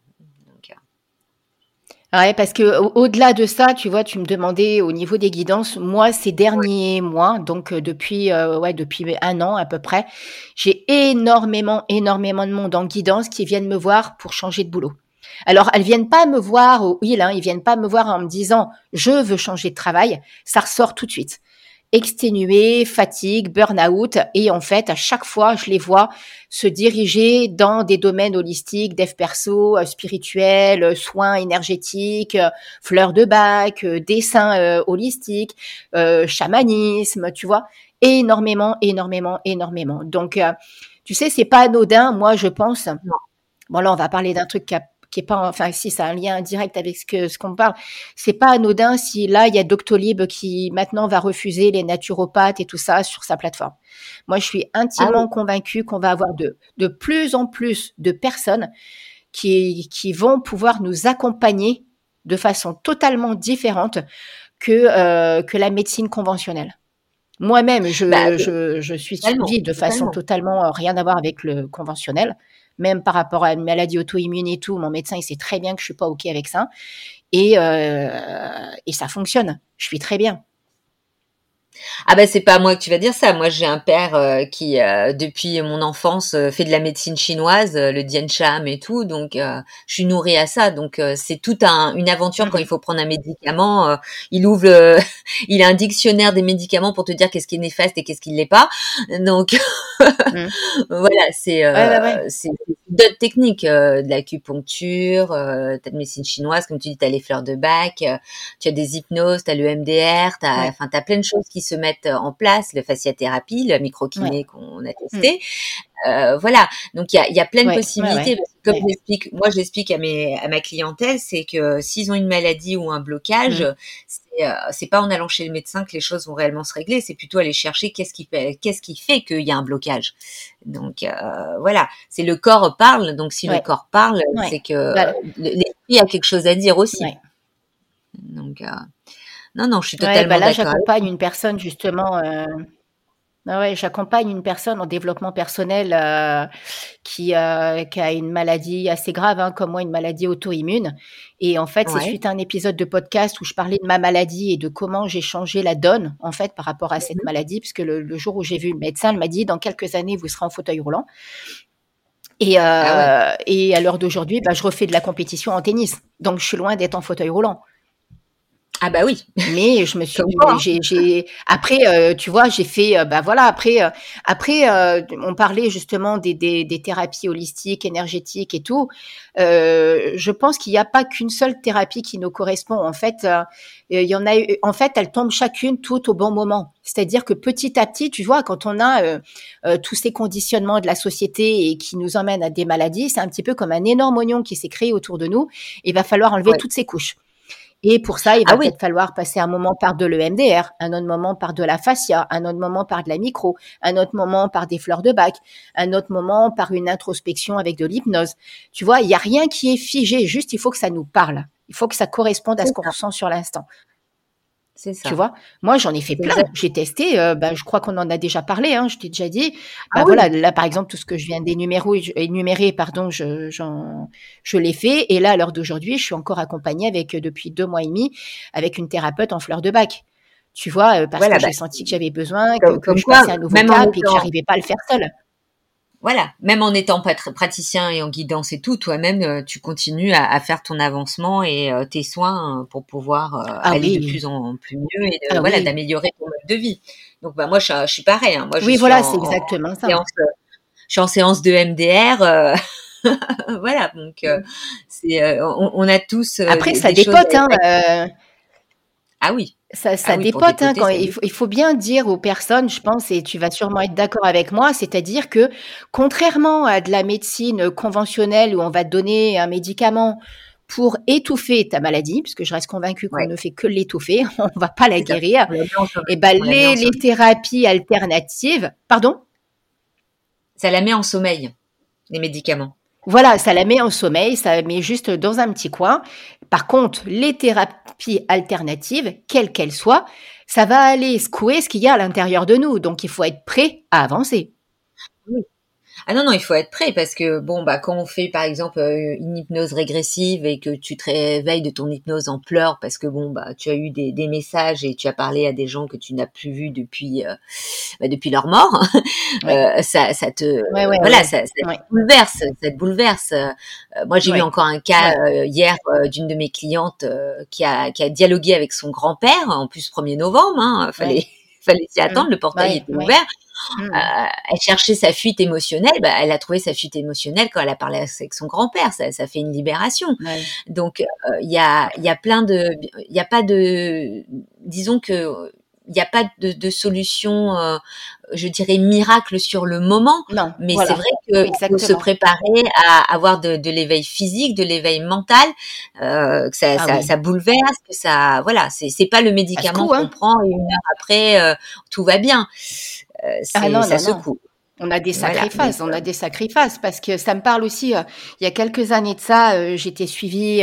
Ouais, parce que au-delà de ça, tu vois, tu me demandais au niveau des guidances, moi ces derniers mois, donc euh, depuis euh, ouais depuis un an à peu près, j'ai énormément énormément de monde en guidance qui viennent me voir pour changer de boulot. Alors elles viennent pas me voir au il, hein, ils viennent pas me voir en me disant je veux changer de travail, ça ressort tout de suite exténués, fatigue, burn-out. Et en fait, à chaque fois, je les vois se diriger dans des domaines holistiques, dev perso, euh, spirituel, euh, soins énergétiques, euh, fleurs de bac, dessin holistique, chamanisme, tu vois, énormément, énormément, énormément. Donc, tu sais, c'est pas anodin. Moi, je pense. Bon, là, on va parler d'un truc qui a qui est pas, enfin, si a un lien direct avec ce que ce qu'on parle, c'est pas anodin si là il y a Doctolib qui maintenant va refuser les naturopathes et tout ça sur sa plateforme. Moi, je suis intimement ah convaincue qu'on va avoir de de plus en plus de personnes qui qui vont pouvoir nous accompagner de façon totalement différente que euh, que la médecine conventionnelle. Moi-même, je, bah, je, je, suis suivie de façon totalement rien à voir avec le conventionnel même par rapport à une maladie auto-immune et tout, mon médecin, il sait très bien que je suis pas OK avec ça. Et, euh, et ça fonctionne. Je suis très bien. Ah ben c'est pas à moi que tu vas dire ça. Moi j'ai un père euh, qui euh, depuis mon enfance euh, fait de la médecine chinoise, le Dian Cham et tout, donc je suis nourrie à ça. Donc c'est toute un, une aventure quand il faut prendre un médicament. il ouvre, il a un dictionnaire des médicaments pour te dire qu'est-ce qui est néfaste et qu'est-ce qui ne l'est pas. Donc mmh. voilà, c'est c'est d'autres techniques, de l'acupuncture, euh, de médecine chinoise, comme tu dis, tu as les fleurs de bac, tu as des hypnoses, tu as le MDR, tu as, enfin, plein de choses qui se mettent en place, le fasciathérapie, le microkiné qu'on a testé. Mm. Euh, voilà, donc il y a, y a plein de possibilités. comme j'explique, moi j'explique à mes à ma clientèle, c'est que s'ils ont une maladie ou un blocage, mm. c'est euh, pas en allant chez le médecin que les choses vont réellement se régler, c'est plutôt aller chercher qu'est-ce qui fait qu'est-ce qui fait qu'il y a un blocage. Donc euh, voilà, c'est le corps parle, donc si le corps parle, c'est que l'esprit a quelque chose à dire aussi. Donc euh, non, non, je suis totalement bah là, j'accompagne une personne justement. Euh... Ah ouais, j'accompagne une personne en développement personnel euh, qui, euh, qui a une maladie assez grave, hein, comme moi, une maladie auto-immune. Et en fait, c'est suite à un épisode de podcast où je parlais de ma maladie et de comment j'ai changé la donne, en fait, par rapport à cette mmh maladie, puisque le, le jour où j'ai vu le médecin, elle m'a dit, dans quelques années, vous serez en fauteuil roulant. Et, euh, ah et à l'heure d'aujourd'hui, bah, je refais de la compétition en tennis. Donc, je suis loin d'être en fauteuil roulant. Ah bah oui. Mais je me suis, j'ai, après, euh, tu vois, j'ai fait, euh, bah voilà, après, euh, après, on parlait justement des, des, des, thérapies holistiques, énergétiques et tout. je pense qu'il n'y a pas qu'une seule thérapie qui nous correspond. En fait, il y en a, en fait, elles tombent chacune tout au bon moment. C'est-à-dire que petit à petit, tu vois, quand on a tous ces conditionnements de la société et qui nous emmènent à des maladies, c'est un petit peu comme un énorme oignon qui s'est créé autour de nous. Il va falloir enlever toutes ces couches. Et pour ça, il va ah peut-être falloir passer un moment par de l'EMDR, un autre moment par de la fascia, un autre moment par de la micro, un autre moment par des fleurs de bac, un autre moment par une introspection avec de l'hypnose. Tu vois, il n'y a rien qui est figé, juste il faut que ça nous parle. Il faut que ça corresponde à ce qu'on ressent sur l'instant. C'est ça. Tu vois, moi j'en ai fait plein. J'ai testé. Euh, bah, je crois qu'on en a déjà parlé. Hein, je t'ai déjà dit. Bah, ah voilà, là par exemple tout ce que je viens d'énumérer, pardon, je, je l'ai fait. Et là à l'heure d'aujourd'hui, je suis encore accompagnée avec depuis deux mois et demi avec une thérapeute en fleurs de bac. Tu vois, euh, parce que bah j'ai senti que j'avais besoin, que, je passais un nouveau cap et que j'arrivais pas à le faire seule voilà, même en étant praticien et en guidance et tout, toi-même, euh, tu continues à, faire ton avancement et euh, tes soins euh, pour pouvoir ah aller de plus en plus mieux et ah voilà, d'améliorer ton mode de vie. Donc, bah, moi, je, suis pareil. Hein. Moi, je oui, voilà, c'est exactement ça. je suis en séance de MDR. voilà, donc c'est, on, a tous. Après, ça dépote, hein. Ah oui. Ça, ça ah dépote. Hein, quand il, faut, il, faut, bien dire aux personnes, je pense, et tu vas sûrement être d'accord avec moi, c'est-à-dire que contrairement à de la médecine conventionnelle où on va te donner un médicament pour étouffer ta maladie, puisque je reste convaincue qu'on ne fait que l'étouffer, on ne va pas la guérir. Et eh ben les, les thérapies alternatives, pardon? Ça la met en sommeil, les médicaments. Voilà, ça la met en sommeil, ça la met juste dans un petit coin. Par contre, les thérapies alternatives, quelles qu'elles soient, ça va aller secouer ce qu'il y a à l'intérieur de nous. Donc, il faut être prêt à avancer. Ah non, non, il faut être prêt parce que, bon, bah, quand on fait, par exemple, euh, une hypnose régressive et que tu te réveilles de ton hypnose en pleurs parce que, bon, bah, tu as eu des, des messages et tu as parlé à des gens que tu n'as plus vus depuis, euh, bah, depuis leur mort, euh, ça, ça te, voilà, ça, ça te bouleverse, ça te bouleverse. moi, j'ai eu encore un cas hier d'une de mes clientes qui a, qui a dialogué avec son grand-père, en plus 1er novembre, hein, fallait, fallait s'y attendre, le portail était ouvert. Mmh. Euh, elle cherchait sa fuite émotionnelle, bah, elle a trouvé sa fuite émotionnelle quand elle a parlé avec son grand-père. Ça, ça fait une libération. Donc euh, il y a, y a plein de, il y a pas de, disons que il n'y a pas de, de solution, euh, je dirais miracle sur le moment. Non, mais c'est vrai que faut se préparer à avoir de, de l'éveil physique, de l'éveil mental, euh, que ça, ah ça, ça, bouleverse, que ça, voilà, c'est pas le médicament qu'on hein. prend et une heure après euh, tout va bien. Euh, ah non, ça secoue. On a des sacrifices, on a des sacrifices parce que ça me parle aussi. Euh, il y a quelques années de ça, euh, j'étais suivie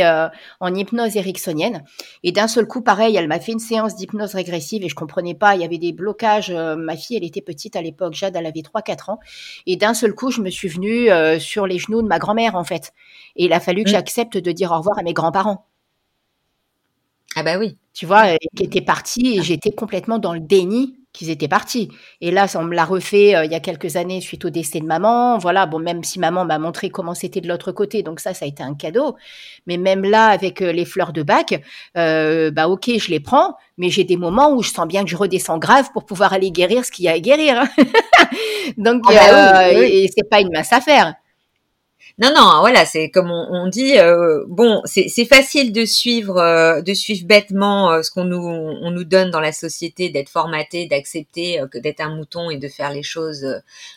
en hypnose ericksonienne et d'un seul coup, pareil, elle m'a fait une séance d'hypnose régressive et je comprenais pas. Il y avait des blocages. ma fille, elle était petite à l'époque, Jade, elle avait 3-4 ans et d'un seul coup, je me suis venue sur les genoux de ma grand-mère en fait. Et il a fallu que mmh. j'accepte de dire au revoir à mes grands-parents. Ah bah oui. Tu vois, qui était partie et j'étais complètement dans le déni qu'ils étaient partis. Et là, on me l'a refait euh, il y a quelques années suite au décès de maman. Voilà, bon, même si maman m'a montré comment c'était de l'autre côté, donc ça, ça a été un cadeau. Mais même là, avec euh, les fleurs de bac, euh, bah ok, je les prends, mais j'ai des moments où je sens bien que je redescends grave pour pouvoir aller guérir ce qu'il y a à guérir. donc, ah bah et c'est pas une mince affaire. Non, non, voilà, c'est comme on, dit. Euh, bon, c'est facile de suivre, euh, de suivre bêtement euh, ce qu'on nous, on nous donne dans la société, d'être formaté, d'accepter que d'être un mouton et de faire les choses,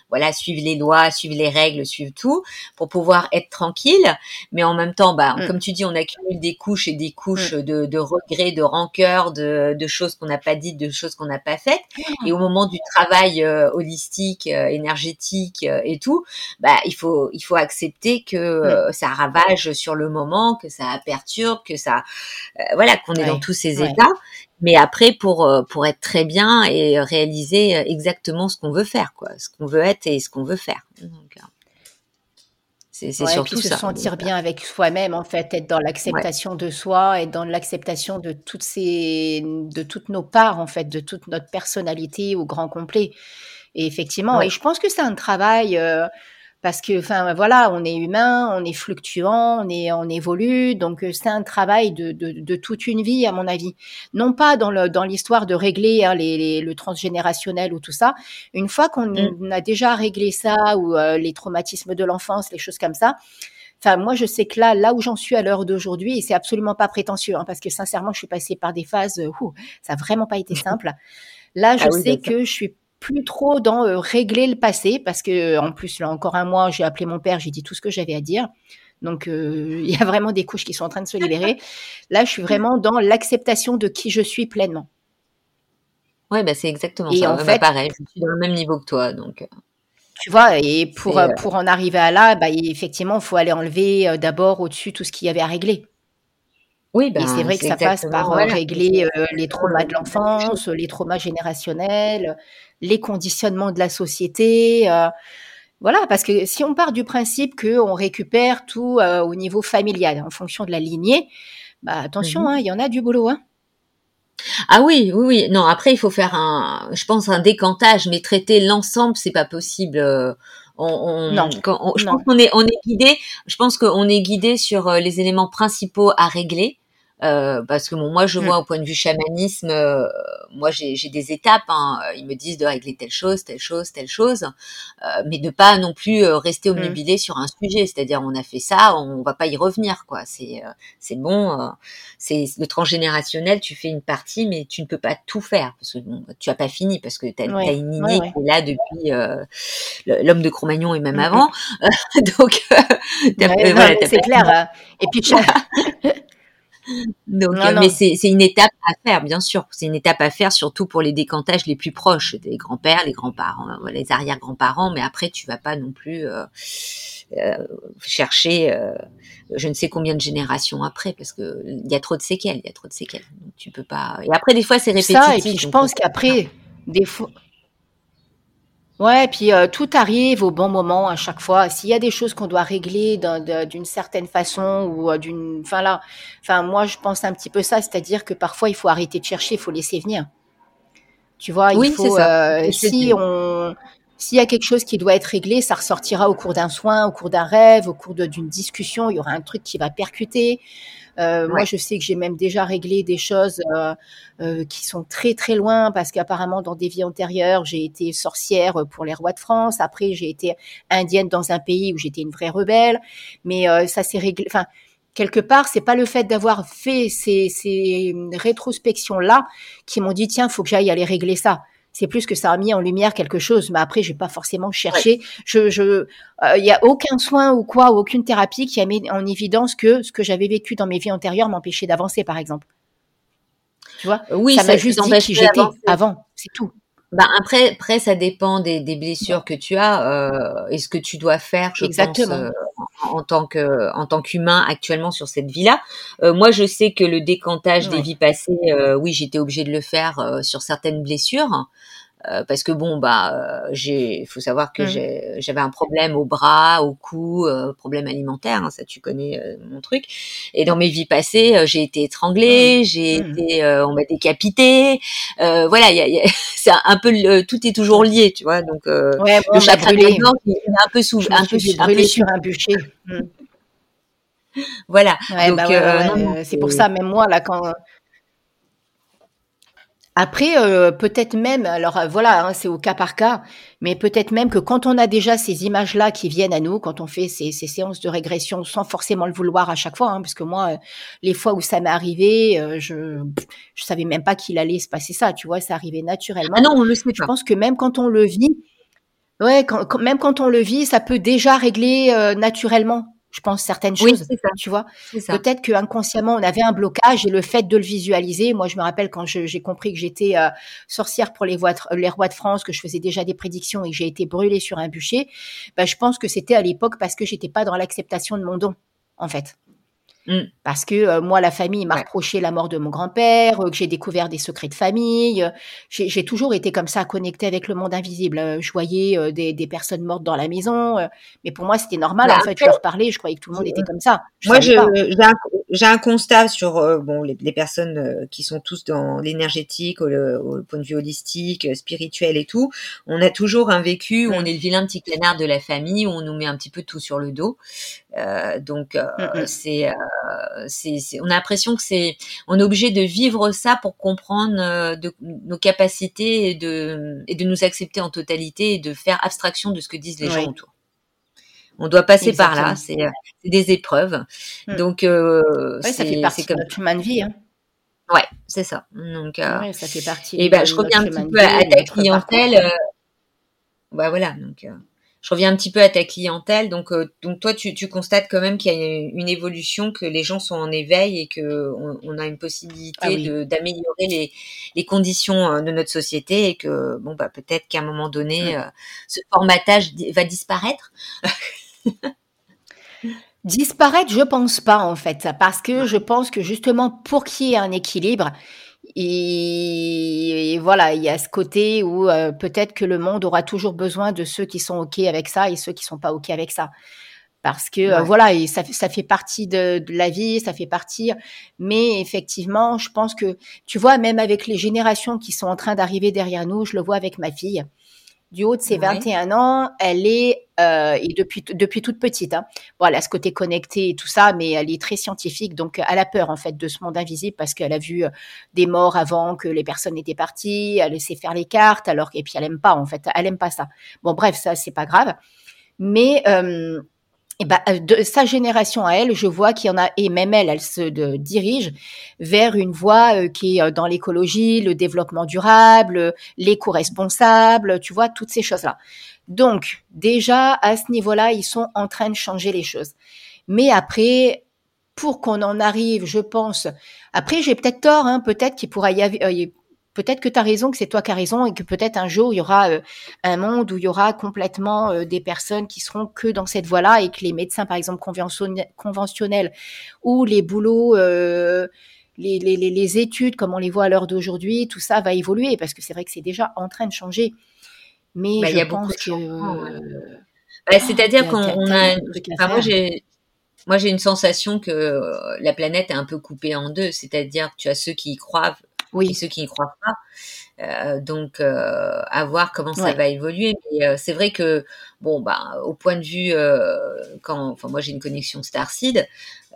voilà, suivre les lois, suivre les règles, suivre tout, pour pouvoir être tranquille. Mais en même temps, bah, mm. comme tu dis, on accumule des couches et des couches mm. de, de regrets, de rancœur, de, de choses qu'on n'a pas dites, de choses qu'on n'a pas faites. Et au moment du travail holistique, énergétique et tout, bah, il faut, il faut accepter que euh, ça ravage sur le moment, que ça perturbe, que ça, euh, voilà, qu'on est dans tous ces états. Mais après, pour euh, pour être très bien et réaliser exactement ce qu'on veut faire, quoi, ce qu'on veut être et ce qu'on veut faire. c'est surtout se sentir bien avec soi-même, en fait, être dans l'acceptation de soi, être dans l'acceptation de toutes ces, de toutes nos parts, en fait, de toute notre personnalité au grand complet. Et effectivement, et je pense que c'est un travail parce que enfin voilà on est humain on est fluctuant on est on évolue donc euh, c'est un travail de, de, de, toute une vie à mon avis non pas dans le dans l'histoire de régler hein, les, le transgénérationnel ou tout ça une fois qu'on mmh. a déjà réglé ça ou euh, les traumatismes de l'enfance les choses comme ça Enfin, moi, je sais que là, là où j'en suis à l'heure d'aujourd'hui, et c'est absolument pas prétentieux, hein, parce que sincèrement, je suis passée par des phases où ça a vraiment pas été simple. Là, je ah sais que je suis plus trop dans euh, régler le passé parce que en plus là encore un mois j'ai appelé mon père j'ai dit tout ce que j'avais à dire. Donc euh, il y a vraiment des couches qui sont en train de se libérer. Là je suis vraiment dans l'acceptation de qui je suis pleinement. Ouais bah c'est exactement et ça. en fait, pareil je suis dans le même niveau que toi donc euh. tu vois et pour pour en arriver à là bah effectivement il faut aller enlever d'abord au-dessus tout ce qu'il y avait à régler. Oui, et c'est ben, vrai que ça passe par régler les traumas de l'enfance, les traumas générationnels, les conditionnements de la société. Euh, voilà, parce que si on part du principe qu'on récupère tout euh, au niveau familial, en fonction de la lignée, bah attention, mmh hein, il y en a du boulot. Hein. Ah oui, oui, oui. Non, après il faut faire un, je pense un décantage, mais traiter l'ensemble, c'est pas possible. Euh, on, non, je pense qu'on est, on est guidé. Je pense qu'on est guidé sur les éléments principaux à régler. Euh, parce que bon, moi, je mm. vois au point de vue chamanisme, euh, moi, j'ai des étapes. Hein. Ils me disent de régler telle chose, telle chose, telle chose, euh, mais de pas non plus rester mm. obnubilé sur un sujet. C'est-à-dire, on a fait ça, on va pas y revenir, quoi. C'est c'est bon. c'est le transgénérationnel. Tu fais une partie, mais tu ne peux pas tout faire parce que bon, tu as pas fini parce que tu as, une lignée qui est là depuis l'homme de Cro-Magnon et même mm, avant. Donc, c'est clair. Hein. Et puis, Donc, euh, mais c'est une étape à faire, bien sûr. C'est une étape à faire, surtout pour les décantages les plus proches, des grands-pères, les grands-parents, euh, les arrière-grands-parents. Mais après, tu vas pas non plus euh, chercher, je ne sais combien de générations après, parce que il y a trop de séquelles. Il y a trop de séquelles. Donc, tu peux pas. Et après, des fois, c'est répétitif. Ça, et puis je pense qu'après, des fois. Ouais, puis euh, tout arrive au bon moment à chaque fois. S'il y a des choses qu'on doit régler d'une certaine façon ou euh, d'une, enfin là, enfin moi je pense un petit peu ça, c'est-à-dire que parfois il faut arrêter de chercher, il faut laisser venir. Tu vois, il faut euh, si on s'il y a quelque chose qui doit être réglé, ça ressortira au cours d'un soin, au cours d'un rêve, au cours d'une discussion. Il y aura un truc qui va percuter. Euh, moi, je sais que j'ai même déjà réglé des choses euh, euh, qui sont très très loin parce qu'apparemment dans des vies antérieures, j'ai été sorcière pour les rois de France. Après, j'ai été indienne dans un pays où j'étais une vraie rebelle. Mais ça s'est réglé. Enfin, quelque part, c'est pas le fait d'avoir fait ces, ces rétrospections là qui m'ont dit tiens, faut que j'aille aller régler ça c'est plus que ça a mis en lumière quelque chose. Mais après, j'ai pas forcément cherché. Je, je, il euh, y a aucun soin ou quoi, aucune thérapie qui a mis en évidence que ce que j'avais vécu dans mes vies antérieures m'empêchait d'avancer, par exemple. Tu vois? Oui, ça m'a juste dit qui j'étais avant. C'est tout. Bah après, après, ça dépend des, des blessures que tu as euh, et ce que tu dois faire, je Exactement. pense, euh, en, tant que en tant qu'humain actuellement sur cette vie-là. Euh, moi, je sais que le décantage des vies passées, euh, oui, j'étais obligée de le faire euh, sur certaines blessures. Euh, parce que bon bah euh, j'ai faut savoir que mmh. j'avais un problème au bras au cou euh, problème alimentaire hein, ça tu connais mon truc et dans mes vies passées j'ai été étranglée mmh. j'ai mmh. été on m'a décapité voilà y a, y a, c'est un peu tout est toujours lié tu vois donc ouais, le chakra de est un peu sous un peu, un peu sur un bûcher voilà donc bah c'est pour ça même moi là quand après, euh, peut-être même, alors euh, voilà, hein, c'est au cas par cas, mais peut-être même que quand on a déjà ces images-là qui viennent à nous, quand on fait ces, ces, séances de régression sans forcément le vouloir à chaque fois, hein, parce que moi, euh, les fois où ça m'est arrivé, je je savais même pas qu'il allait se passer ça, tu vois, ça arrivait naturellement. Ah non, on le sait Je pense que même quand on le vit, ouais, quand, même quand on le vit, ça peut déjà régler naturellement je pense, certaines choses. Tu vois, peut-être que inconsciemment on avait un blocage et le fait de le visualiser. Moi, je me rappelle quand j'ai compris que j'étais euh, sorcière pour les, les rois de France, que je faisais déjà des prédictions et que j'ai été brûlée sur un bûcher. Ben, je pense que c'était à l'époque parce que j'étais pas dans l'acceptation de mon don, en fait. Mmh. Parce que euh, moi, la famille m'a reproché la mort de mon grand-père, euh, que j'ai découvert des secrets de famille. Euh, j'ai toujours été comme ça, connectée avec le monde invisible. je voyais des, des, personnes mortes dans la maison, mais pour moi, c'était normal. Bah, en fait, je leur parlais, je croyais que tout le monde était comme ça. moi, j'ai un, un, constat sur bon les, les personnes qui sont tous dans l'énergétique, au, au, point de vue holistique, spirituel et tout. On a toujours un vécu où on est le vilain petit canard de la famille, où on nous met un petit peu tout sur le dos. donc, c'est c'est, on a l'impression que c'est, on est obligé de vivre ça pour comprendre euh, de, nos capacités et de, et de nous accepter en totalité et de faire abstraction de ce que disent les gens autour. On doit passer par là, c'est, euh, des épreuves. Hmm. Donc, euh, ça fait partie comme... de notre chemin de vie. Hein. Ouais, c'est ça. Donc, ça fait partie. Et ben, je reviens un petit peu à, ta clientèle. bah voilà, donc je reviens un petit peu à ta clientèle. Donc, euh, donc toi, tu, tu, constates quand même qu'il y a une évolution, que les gens sont en éveil et que on, a une possibilité ah d'améliorer les, les, conditions euh, de notre société et que bon bah peut-être qu'à un moment donné, euh, ce formatage va disparaître. Disparaître, je pense pas en fait, parce que je pense que justement pour qu'il y ait un équilibre, et, voilà, il y a ce côté où euh, peut-être que le monde aura toujours besoin de ceux qui sont OK avec ça et ceux qui sont pas OK avec ça. Parce que euh, voilà, et ça, ça fait partie de, de, la vie, ça fait partie. Mais effectivement, je pense que, tu vois, même avec les générations qui sont en train d'arriver derrière nous, je le vois avec ma fille. Du haut de ses 21 ans, elle est euh, et depuis depuis toute petite. Hein. Voilà, ce côté connecté et tout ça, mais elle est très scientifique, donc elle a peur en fait de ce monde invisible parce qu'elle a vu euh, des morts avant que les personnes étaient parties. Elle sait faire les cartes, alors et puis elle aime pas en fait, elle aime pas ça. Bon, bref, ça c'est pas grave, mais euh, et ben, de sa génération à elle, je vois qu'il y en a, et même elle, elle se dirige vers une voie euh, qui est euh, dans l'écologie, le développement durable, l'éco-responsable, tu vois, toutes ces choses-là. Donc, déjà, à ce niveau-là, ils sont en train de changer les choses. Mais après, pour qu'on en arrive, je pense, après, j'ai peut-être tort, hein, peut-être qu'il pourra y avoir, peut-être que tu as raison, que c'est toi qui as raison et que peut-être un jour il y aura euh, un monde où il y aura complètement euh, des personnes qui seront que dans cette voie-là et que les médecins, par exemple, conventionnels ou les boulots, euh, les, les, les, études, comme on les voit à l'heure d'aujourd'hui, tout ça va évoluer parce que c'est vrai que c'est déjà en train de changer. Mais bah, je pense que. Bah, c'est-à-dire qu'on a. Enfin, moi, j'ai. Moi, j'ai une sensation que la planète est un peu coupée en deux, c'est-à-dire que tu as ceux qui y croient oui. et ceux qui n'y croient pas. Euh, donc, euh, à voir comment ça va évoluer. Mais euh, c'est vrai que, bon, bah, au point de vue, euh, quand, enfin, moi j'ai une connexion Starseed,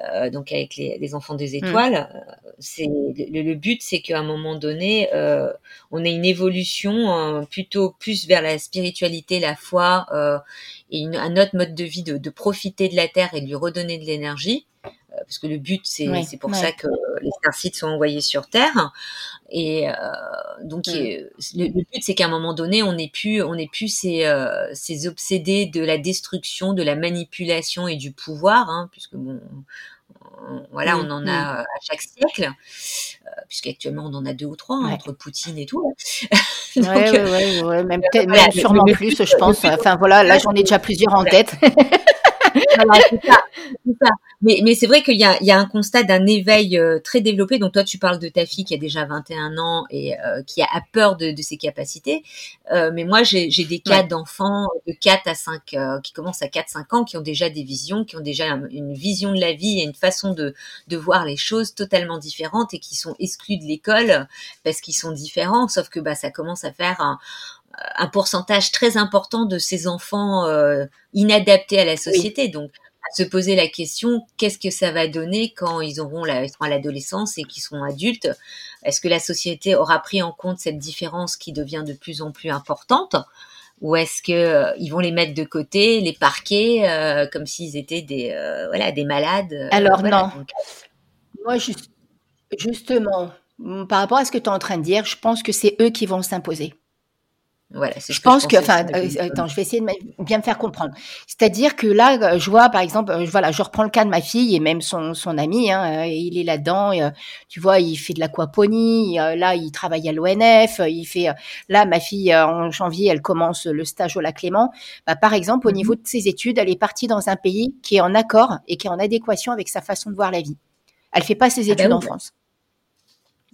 euh, donc avec les, les, enfants des mmh. étoiles, c'est le, le, but, c'est qu'à un moment donné, on ait une évolution plutôt plus vers la spiritualité, la foi et une, un autre mode de vie de, de profiter de la terre et de lui redonner de l'énergie parce que le but c'est pour ça que les starseeds sont envoyés sur Terre. Et euh, donc le, but c'est qu'à un moment donné on n'est plus on plus ces, euh, ces obsédés de la destruction, de la manipulation et du pouvoir, hein, puisque bon voilà, on en a à chaque siècle, euh, puisqu'actuellement on en a deux ou trois hein, entre Poutine et tout. donc, ouais, ouais, même, même sûrement plus, je pense. Enfin voilà, là j'en ai déjà plusieurs en tête. Mais, mais c'est vrai qu'il y a, il y a un constat d'un éveil euh, très développé. Donc toi, tu parles de ta fille qui a déjà 21 ans et euh, qui a, peur de, de, ses capacités. Euh, mais moi, j'ai, j'ai des cas d'enfants de 4 à 5, qui commencent à 4-5 ans, qui ont déjà des visions, qui ont déjà une vision de la vie et une façon de, de voir les choses totalement différentes et qui sont exclus de l'école parce qu'ils sont différents. Sauf que bah, ça commence à faire un, un pourcentage très important de ces enfants euh, inadaptés à la société. Donc, à se poser la question, qu'est-ce que ça va donner quand ils auront la, ils seront à l'adolescence et qu'ils seront adultes? Est-ce que la société aura pris en compte cette différence qui devient de plus en plus importante? Ou est-ce que euh, ils vont les mettre de côté, les parquer euh, comme s'ils étaient des voilà des malades Alors non. Moi justement par rapport à ce que tu es en train de dire, je pense que c'est eux qui vont s'imposer. Voilà, je pense que, enfin, euh, attends, je vais essayer de bien me faire comprendre. C'est-à-dire que là, euh, je vois, par exemple, euh, voilà, je reprends le cas de ma fille et même son, son ami, hein, il est là-dedans. Tu vois, il fait de l'aquaponie. Là, il travaille à l'ONF. Il fait, là, ma fille en janvier, elle commence le stage au Lac Clément. Bah, par exemple, au niveau mmh de ses études, elle est partie dans un pays qui est en accord et qui est en adéquation avec sa façon de voir la vie. Elle fait pas ses ah bah études en France.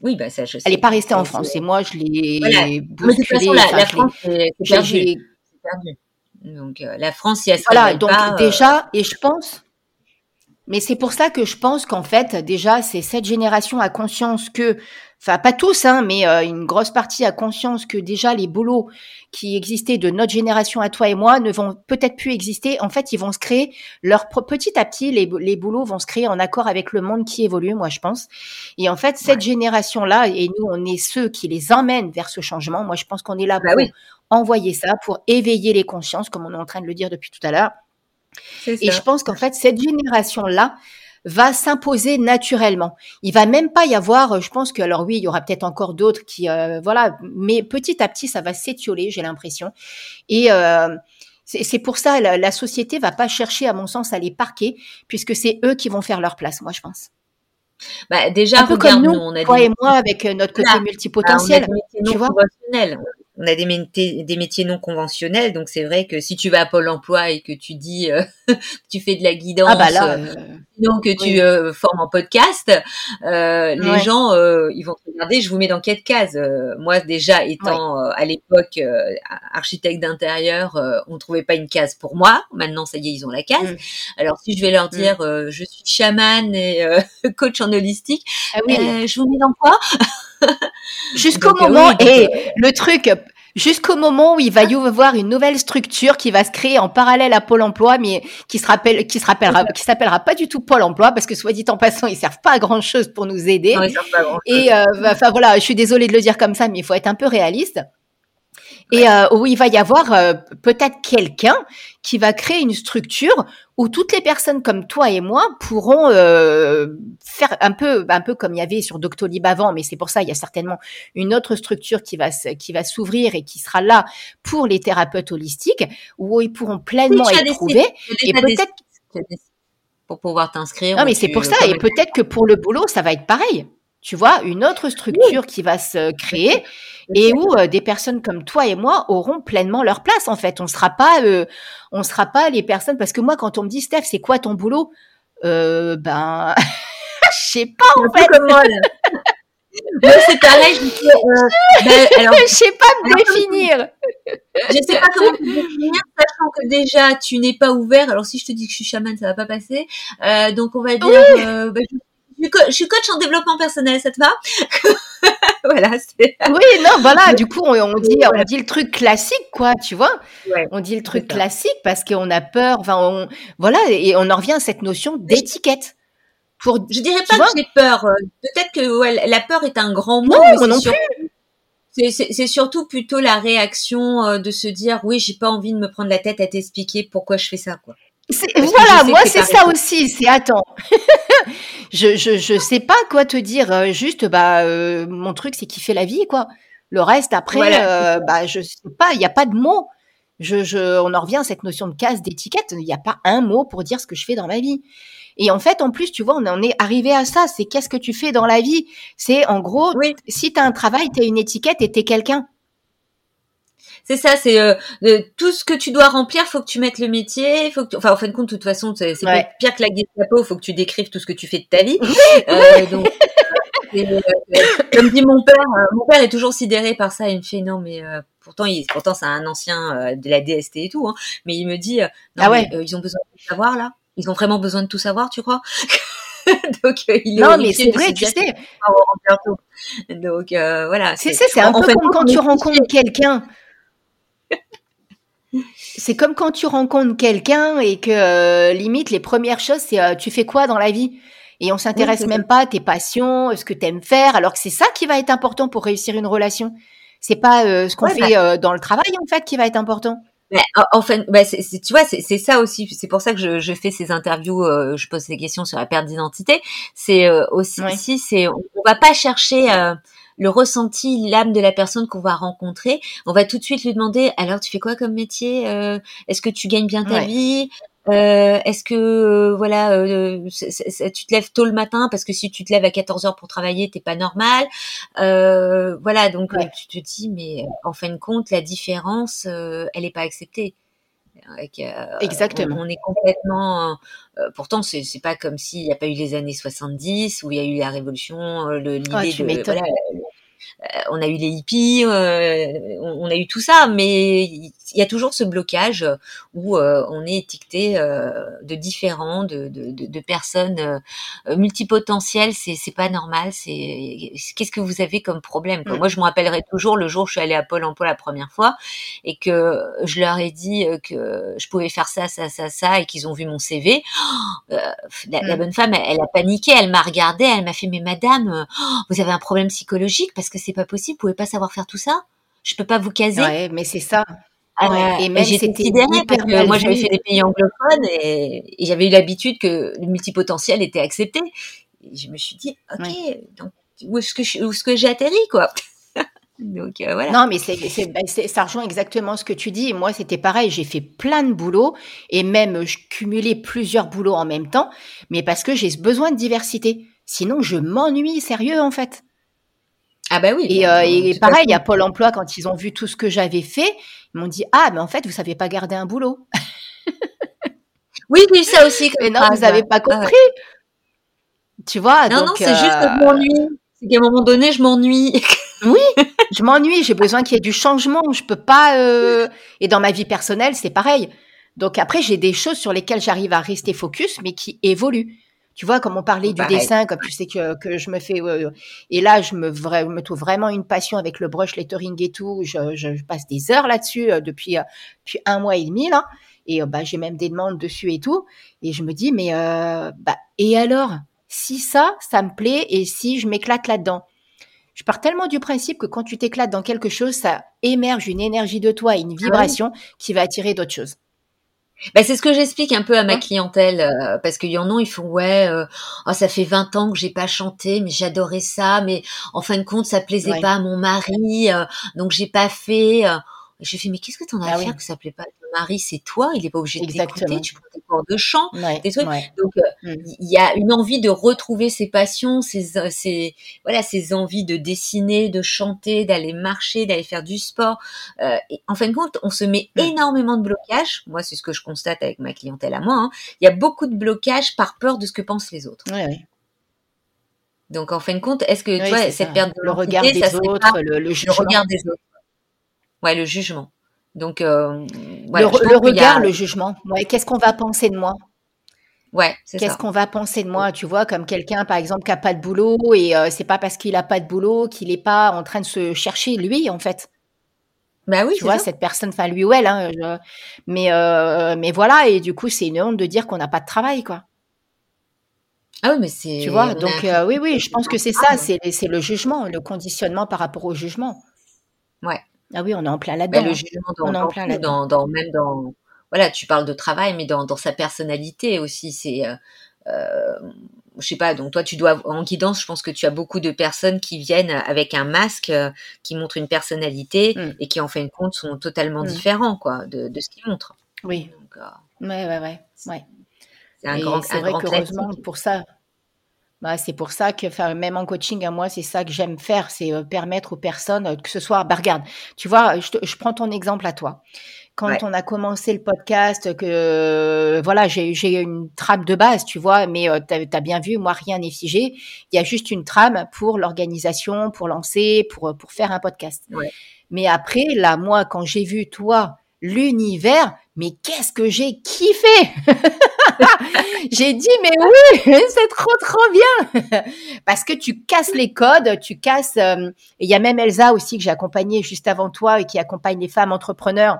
Oui, bah ça, je sais. Elle n'est pas restée en France. Et moi, je l'ai voilà. bousculée. la, la France, c'est perdu. perdu. Donc, euh, la France, il y a Voilà, donc pas, euh, déjà, et je pense, mais c'est pour ça que je pense qu'en fait, déjà, c'est cette génération a conscience que enfin pas tous, hein, mais euh, une grosse partie a conscience que déjà les boulots qui existaient de notre génération à toi et moi ne vont peut-être plus exister. En fait, ils vont se créer leur petit à petit, les, les boulots vont se créer en accord avec le monde qui évolue, moi je pense. Et en fait, cette génération-là, et nous, on est ceux qui les emmènent vers ce changement. Moi, je pense qu'on est là bah pour envoyer ça, pour éveiller les consciences, comme on est en train de le dire depuis tout à l'heure. Et je pense qu'en fait, cette génération-là, va s'imposer naturellement. Il va même pas y avoir, euh, je pense que alors oui, il y aura peut-être encore d'autres qui, euh, voilà, mais petit à petit, ça va s'étioler, j'ai l'impression. Et euh, c'est pour ça la, la société va pas chercher, à mon sens, à les parquer, puisque c'est eux qui vont faire leur place, moi je pense. Bah, déjà, un peu comme nous, on a toi et moi, avec notre côté multipotentiel, tu vois on a des, métiers, des métiers non conventionnels, donc c'est vrai que si tu vas à Pôle Emploi et que tu dis euh, tu fais de la guidance, ah bah là, euh, donc tu euh, formes en podcast, les gens ils vont te regarder. Je vous mets dans quelle case Moi déjà étant à l'époque architecte d'intérieur, on trouvait pas une case pour moi. Maintenant ça y est, ils ont la case. Mm. Alors si je vais leur mm. dire je suis chamane et coach en holistique, ah je vous mets dans quoi? Jusqu'au moment, et le truc, jusqu'au moment où il va y avoir une nouvelle structure qui va se créer en parallèle à Pôle Emploi, mais qui se rappelle, qui se rappellera, qui s'appellera pas du tout Pôle Emploi, parce que soit dit en passant, ils servent pas à grand chose pour nous aider. et euh, enfin voilà, je suis désolée de le dire comme ça, mais il faut être un peu réaliste et euh, où il va y avoir euh, peut-être quelqu'un qui va créer une structure où toutes les personnes comme toi et moi pourront euh, faire un peu, un peu comme il y avait sur Doctolib avant, mais c'est pour ça il y a certainement une autre structure qui va qui va s'ouvrir et qui sera là pour les thérapeutes holistiques où ils pourront pleinement être trouvés et peut-être pour pouvoir t'inscrire. Non mais c'est pour ça et peut-être que pour le boulot ça va être pareil tu vois, une autre structure qui va se créer et où euh, des personnes comme toi et moi auront pleinement leur place en fait. On sera pas, euh, on sera pas les personnes parce que moi quand on me dit Steph, c'est quoi ton boulot euh, Ben, je sais pas en fait. Comme moi, c'est pareil. Je ben, alors, je sais pas me définir. Je sais pas comment te définir, sachant que déjà tu n'es pas ouvert. Alors si je te dis que je suis chamane, ça va pas passer. Donc on va dire, ben, je je suis coach en développement personnel, ça te va? Voilà. Oui, non, voilà. Du coup, on, dit, on dit le truc classique, quoi, tu vois? on dit le truc classique parce qu'on a peur. Enfin, voilà, et on en revient à cette notion d'étiquette. Pour, je dirais pas que j'ai peur. Euh, peut-être que la peur est un grand mot. Non, non C'est surtout plutôt la réaction euh, de se dire oui, j'ai pas envie de me prendre la tête à t'expliquer pourquoi je fais ça, quoi. Voilà, moi c'est ça aussi, c'est attends. je, je je sais pas quoi te dire, euh, juste bah euh, mon truc c'est kiffer la vie quoi. Le reste après euh, bah je sais pas, il y a pas de mots. Je, je on en revient à cette notion de case d'étiquette, il n'y a pas un mot pour dire ce que je fais dans ma vie. Et en fait, en plus, tu vois, on en est arrivé à ça. C'est qu'est-ce que tu fais dans la vie? C'est en gros, si tu as un travail, tu as une étiquette et tu es quelqu'un. C'est ça, c'est euh, tout ce que tu dois remplir, faut que tu mettes le métier, faut que enfin en fin de compte, de toute façon, c'est pire que la Gestapo, faut que tu décrives tout ce que tu fais de ta vie. euh, donc, euh, comme dit mon père, mon père est toujours sidéré par ça. Il me fait non, mais pourtant, il, pourtant c'est un ancien de la DST et tout, hein, mais il me dit non, ah ouais. ils ont besoin de tout savoir là. Ils ont vraiment besoin de tout savoir, tu crois? Donc il est non mais c'est vrai tu sais donc voilà c'est c'est un peu comme quand tu rencontres quelqu'un c'est comme quand tu rencontres quelqu'un et que euh, limite les premières choses c'est euh, tu fais quoi dans la vie? Et on s'intéresse même pas à tes passions, ce que tu aimes faire, alors que c'est ça qui va être important pour réussir une relation. C'est pas euh, ce qu'on fait bah dans le travail en fait qui va être important. en fait, bah, tu vois, c'est ça aussi. C'est pour ça que je, je, fais ces interviews, je pose des questions sur la perte d'identité. C'est aussi, c'est on, on, va pas chercher le ressenti, l'âme de la personne qu'on va rencontrer, on va tout de suite lui demander alors tu fais quoi comme métier euh, Est-ce que tu gagnes bien ta vie? Euh, Est-ce que euh, voilà, tu te lèves tôt le matin parce que si tu te lèves à 14 heures pour travailler, t'es pas normal? voilà, donc tu te dis mais en fin de compte, la différence, elle est pas acceptée. Exactement. On, est complètement. pourtant, c'est c'est pas comme s'il n'y a pas eu les années 70 où il y a eu la révolution, l'idée de voilà, euh, on a eu les hippies, euh, on, a eu tout ça, mais il y a toujours ce blocage où euh, on est étiqueté de différents, de, de, personnes multipotentielles. C'est c'est pas normal. C'est qu'est-ce que vous avez comme problème mm. Moi, je me rappellerai toujours le jour où je suis allée à Pôle Emploi la première fois et que je leur ai dit que je pouvais faire ça, ça, ça, ça, et qu'ils ont vu mon CV. la, mm. bonne femme, elle, a paniqué, elle m'a regardée, elle m'a fait mais Madame, vous avez un problème psychologique parce que c'est pas possible, vous pouvez pas savoir faire tout ça. Je peux pas vous caser. Ouais, mais c'est ça. Ah, et même j'étais parce que moi j'avais fait des pays anglophones et, j'avais eu l'habitude que le multipotentiel était accepté. Et je me suis dit, ok, donc où est-ce que ce que j'ai atterri quoi? Donc euh, voilà. Non, mais bah, c'est, ça rejoint exactement ce que tu dis. Moi, c'était pareil. J'ai fait plein de boulots et même je cumulais plusieurs boulots en même temps, mais parce que j'ai besoin de diversité. Sinon, je m'ennuie sérieux en fait. Ah bah oui. Et, bah, euh, pareil, à Pôle Emploi, quand ils ont vu tout ce que j'avais fait, ils m'ont dit ah mais en fait vous savez pas garder un boulot. oui, j'ai ça aussi. Mais non, vous avez pas compris. Tu vois Non, non, c'est juste que je euh, m'ennuie. C'est qu'à un moment donné, je m'ennuie. oui, je m'ennuie. J'ai besoin qu'il y ait du changement. Je peux pas. Euh, et dans ma vie personnelle, c'est pareil. Donc après, j'ai des choses sur lesquelles j'arrive à rester focus, mais qui évoluent. Tu vois, comme on parlait du dessin, comme tu sais que, que je me fais. et là, je me, me trouve vraiment une passion avec le brush lettering et tout. Je, je passe des heures là-dessus depuis, depuis un mois et demi, là. Et bah, j'ai même des demandes dessus et tout. Et je me dis, mais bah, et alors Si ça, ça me plaît et si je m'éclate là-dedans? Je pars tellement du principe que quand tu t'éclates dans quelque chose, ça émerge une énergie de toi, une ah vibration qui va attirer d'autres choses. Bah, c'est ce que j'explique un peu à ma clientèle euh, parce qu'il y en a ils font ouais euh, oh, ça fait 20 ans que j'ai pas chanté mais j'adorais ça mais en fin de compte ça plaisait pas à mon mari euh, donc j'ai pas fait je fais mais qu'est-ce que t'en as ah à faire que ça plaît pas mari, c'est toi, il n'est pas obligé de t'écouter, tu prends des cours de chant, des trucs. Donc, euh, mm. il y a une envie de retrouver ses passions, ses, euh, ses, voilà, ses envies de dessiner, de chanter, d'aller marcher, d'aller faire du sport. Euh, et en fin de compte, on se met mm. énormément de blocages. Moi, c'est ce que je constate avec ma clientèle à moi. Hein. Il y a beaucoup de blocages par peur de ce que pensent les autres. Donc, en fin de compte, est-ce que, tu vois, cette perte de le regard des autres, le, le, le regard des autres? Ouais, le jugement. Donc, euh, le, regard, le jugement. Ouais, qu'est-ce qu'on va penser de moi? Ouais, Qu'est-ce qu'on va penser de moi? Tu vois, comme quelqu'un, par exemple, qui n'a pas de boulot et euh, c'est pas parce qu'il n'a pas de boulot qu'il n'est pas en train de se chercher lui, en fait. Bah oui, tu vois, cette personne, enfin lui ou elle, hein, mais euh, mais voilà, et du coup, c'est une honte de dire qu'on n'a pas de travail, quoi. Ah oui, mais c'est. Tu vois, donc oui, oui, je pense que c'est ça, c'est c'est le jugement, le conditionnement par rapport au jugement. Ouais. Ah oui, on est en plein là-dedans. le jugement on est en plein. Dans, même dans, voilà, tu parles de travail, mais dans, dans sa personnalité aussi. C'est, euh, euh, je sais pas. Donc toi, tu dois en guidance. Je pense que tu as beaucoup de personnes qui viennent avec un masque euh, qui montre une personnalité mmh. et qui en fin de compte sont totalement mmh. différents, quoi, de, de ce qu'ils montrent. Oui. Donc, euh, ouais, ouais, ouais, ouais. C'est un grand, c'est vrai qu'heureusement pour ça, bah, c'est pour ça que même en coaching à moi, c'est ça que j'aime faire, c'est euh, permettre aux personnes euh, que ce soit. Bah, regarde, tu vois, je, je, prends ton exemple à toi. Quand on a commencé le podcast, que voilà, j'ai une trame de base, tu vois, mais euh, tu as, bien vu, moi rien n'est figé. Il y a juste une trame pour l'organisation, pour lancer, pour pour faire un podcast. Mais après, là, moi, quand j'ai vu toi l'univers, mais qu'est-ce que j'ai kiffé J'ai dit mais oui, c'est trop trop bien parce que tu casses les codes, tu casses. Euh, il y a même Elsa aussi que j'ai accompagnée juste avant toi et qui accompagne les femmes entrepreneurs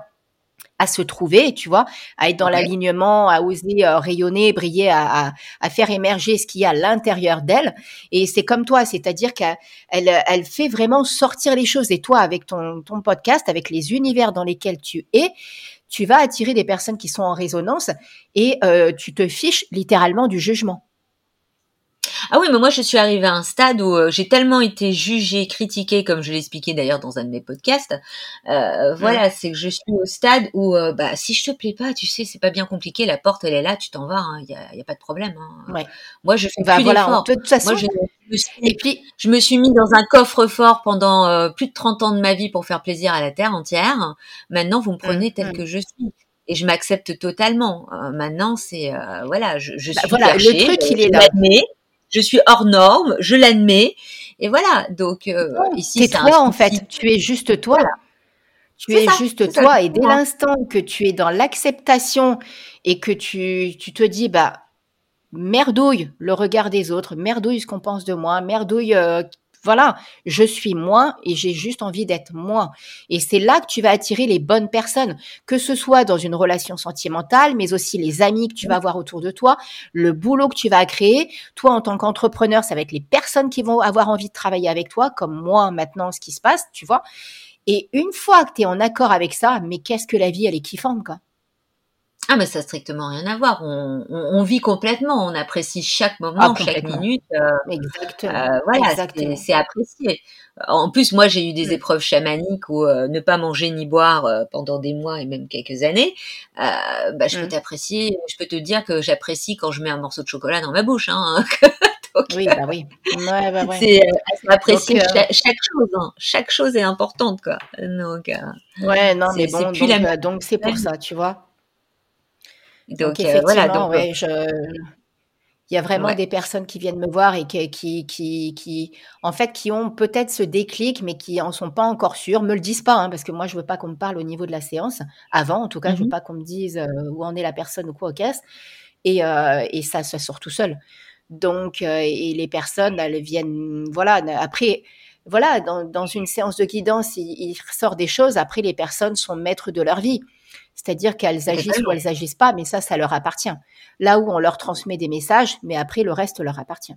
à se trouver, tu vois, à être dans l'alignement, à oser euh, rayonner, briller, à, à, faire émerger ce qu'il y a à l'intérieur d'elle. Et c'est comme toi, c'est-à-dire qu'elle elle fait vraiment sortir les choses. Et toi, avec ton, ton podcast, avec les univers dans lesquels tu es, tu vas attirer des personnes qui sont en résonance et euh, tu te fiches littéralement du jugement. Ah oui, mais moi je suis arrivée à un stade où euh, j'ai tellement été jugée, critiquée, comme je l'ai expliqué d'ailleurs dans un de mes podcasts. Euh, voilà, c'est que je suis au stade où, euh, bah, si je te plais pas, tu sais, c'est pas bien compliqué. La porte, elle est là, tu t'en vas. Il hein, y, a, pas de problème. Hein. Ouais. Moi, je fais bah, plus voilà, De toute façon, moi, je, me suis, et puis, je me suis mis dans un coffre-fort pendant plus de 30 ans de ma vie pour faire plaisir à la terre entière. Maintenant, vous me prenez tel que je suis et je m'accepte totalement. maintenant, c'est voilà, je, je bah, suis voilà, le truc, il est là je suis hors norme, je l'admets. Et voilà, donc euh, ici c'est toi en fait, tu es juste toi. Tu es juste toi. Et dès l'instant que tu es dans l'acceptation et que tu, tu te dis bah merdouille le regard des autres, merdouille ce qu'on pense de moi, merdouille euh, voilà, je suis moi et j'ai juste envie d'être moi. Et c'est là que tu vas attirer les bonnes personnes, que ce soit dans une relation sentimentale, mais aussi les amis que tu vas avoir autour de toi, le boulot que tu vas créer. Toi, en tant qu'entrepreneur, ça va être les personnes qui vont avoir envie de travailler avec toi, comme moi maintenant, ce qui se passe, tu vois. Et une fois que tu es en accord avec ça, mais qu'est-ce que la vie, elle est kiffante, quoi. Ah mais ça n'a strictement rien à voir. On, on, vit complètement, on apprécie chaque moment, ah, chaque minute. Euh, Exactement. Euh, voilà, c'est apprécié. En plus, moi, j'ai eu des mm. épreuves chamaniques où euh, ne pas manger ni boire euh, pendant des mois et même quelques années. bah, je peux mm. t'apprécier. Je peux te dire que j'apprécie quand je mets un morceau de chocolat dans ma bouche. Hein. oui, bah oui. Ouais, bah ouais. C'est apprécier chaque, chaque, chose. Hein. Chaque chose est importante, quoi. Donc. ouais, non, mais bon, donc, donc c'est pour ça, tu vois. Donc, euh, voilà. Donc, il y a vraiment des personnes qui viennent me voir et qui, qui, qui, qui en fait, qui ont peut-être ce déclic, mais qui en sont pas encore sûrs, me le disent pas, hein, parce que moi, je veux pas qu'on me parle au niveau de la séance. Avant, en tout cas, je veux mmh pas qu'on me dise euh, où en est la personne ou quoi au caisse. Et, euh, et ça, ça sort tout seul. Donc, et les personnes, elles viennent, voilà, après, voilà, dans, une séance de guidance, il, il, sort des choses. Après, les personnes sont maîtres de leur vie. C'est-à-dire qu'elles agissent ou elles agissent pas, mais ça, ça leur appartient. Là où on leur transmet des messages, mais après, le reste leur appartient.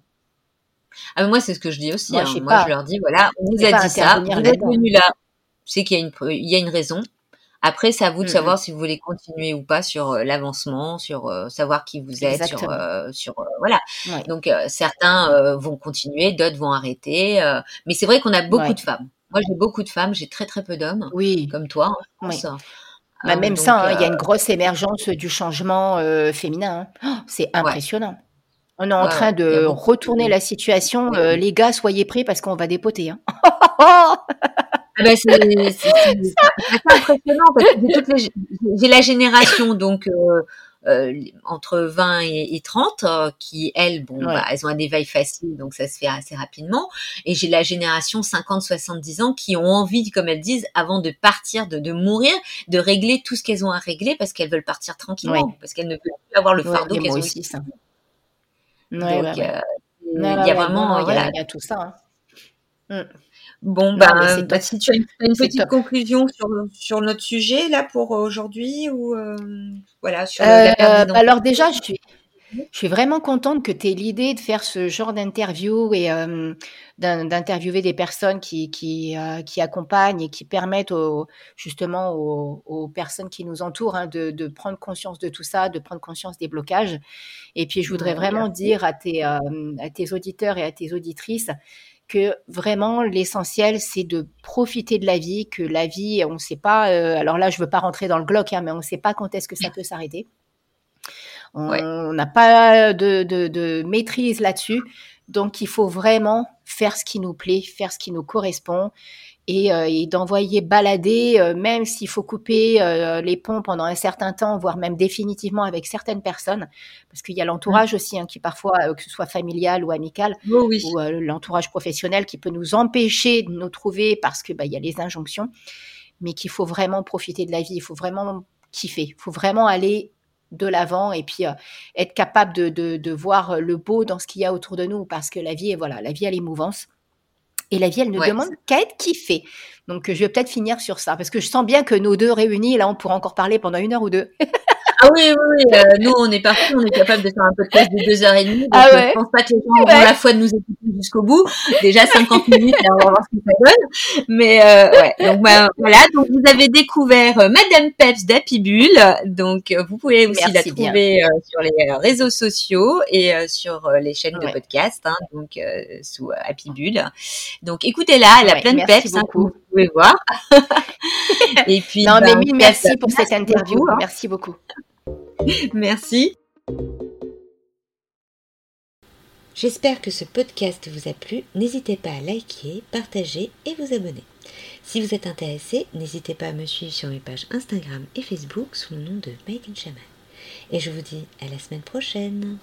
Ah, moi, c'est ce que je dis aussi. Moi, hein. moi je leur dis, voilà, on vous a dit ça, vous êtes venu là. C'est qu'il y, a une, il y a une raison. Après, c'est à vous de savoir si vous voulez continuer ou pas sur euh, l'avancement, sur euh, savoir qui vous êtes, sur, euh, sur voilà. Donc certains vont continuer, d'autres vont arrêter. mais c'est vrai qu'on a beaucoup de femmes. Moi, j'ai beaucoup de femmes, j'ai très très peu d'hommes. Oui. Comme toi. Oui. Bah, même ça, hein, il y a une grosse émergence du changement féminin. Hein. Oh, c'est impressionnant. On est en train de retourner la situation. les gars, soyez prêts parce qu'on va dépoter. Ah ben c'est impressionnant parce que j'ai la génération donc euh, euh, entre 20 et, 30 euh, qui elles bon bah, elles ont un éveil facile donc ça se fait assez rapidement et j'ai la génération 50 70 ans qui ont envie comme elles disent avant de partir de, de mourir de régler tout ce qu'elles ont à régler parce qu'elles veulent partir tranquillement parce qu'elles ne veulent plus avoir le fardeau qu'elles ont aussi ça. donc il y a vraiment il y a tout ça hein. mm. Bon, bah, bah, si tu as une, petite conclusion sur, sur, notre sujet là pour aujourd'hui ou euh, voilà sur euh, Alors déjà, je suis, je suis vraiment contente que tu aies l'idée de faire ce genre d'interview et euh, d'interviewer des personnes qui, qui, qui, accompagnent et qui permettent justement aux, personnes qui nous entourent hein, de, de, prendre conscience de tout ça, de prendre conscience des blocages. Et puis, je voudrais vraiment dire à tes, à tes auditeurs et à tes auditrices que vraiment l'essentiel c'est de profiter de la vie, que la vie, on ne sait pas. Euh, alors là, je veux pas rentrer dans le glock, hein, mais on ne sait pas quand est-ce que ça peut s'arrêter. On n'a pas de, de, de maîtrise là-dessus, donc il faut vraiment faire ce qui nous plaît, faire ce qui nous correspond euh, et, d'envoyer balader, euh, même s'il faut couper euh, les ponts pendant un certain temps, voire même définitivement avec certaines personnes, parce qu'il y a l'entourage aussi, hein, qui parfois, que ce soit familial ou amical, oh ou l'entourage professionnel, qui peut nous empêcher de nous trouver parce que bah, il y a les injonctions, mais qu'il faut vraiment profiter de la vie, il faut vraiment kiffer, il faut vraiment aller de l'avant et puis être capable de, de, de, voir le beau dans ce qu'il y a autour de nous, parce que la vie, est, voilà, la vie a l'émouvance. Et la vie, elle ne demande qu'à être kiffée. Donc, je vais peut-être finir sur ça, parce que je sens bien que nos deux réunis, là, on pourra encore parler pendant une heure ou deux. Ah oui, oui, oui. Euh, nous, on est parti, on est capable de faire un podcast de deux heures et demie. Donc ah ouais. Je pense pas que les gens auront la foi de nous écouter jusqu'au bout. Déjà 50 minutes, on va voir ce que ça donne. Mais euh, ouais, donc bah, voilà. Donc vous avez découvert euh, Madame Peps d'Happy Bull. Donc euh, vous pouvez aussi la trouver sur les réseaux sociaux et sur les chaînes de podcast. Hein, donc sous Happy Bull. Donc écoutez-la, elle a plein de peps. Hein, vous pouvez voir. et puis. Non, mais bah, mille merci pour cette interview. Hein. Merci beaucoup. Merci. J'espère que ce podcast vous a plu. N'hésitez pas à liker, partager et vous abonner. Si vous êtes intéressé, n'hésitez pas à me suivre sur mes pages Instagram et Facebook sous le nom de Made Shaman. Et je vous dis à la semaine prochaine.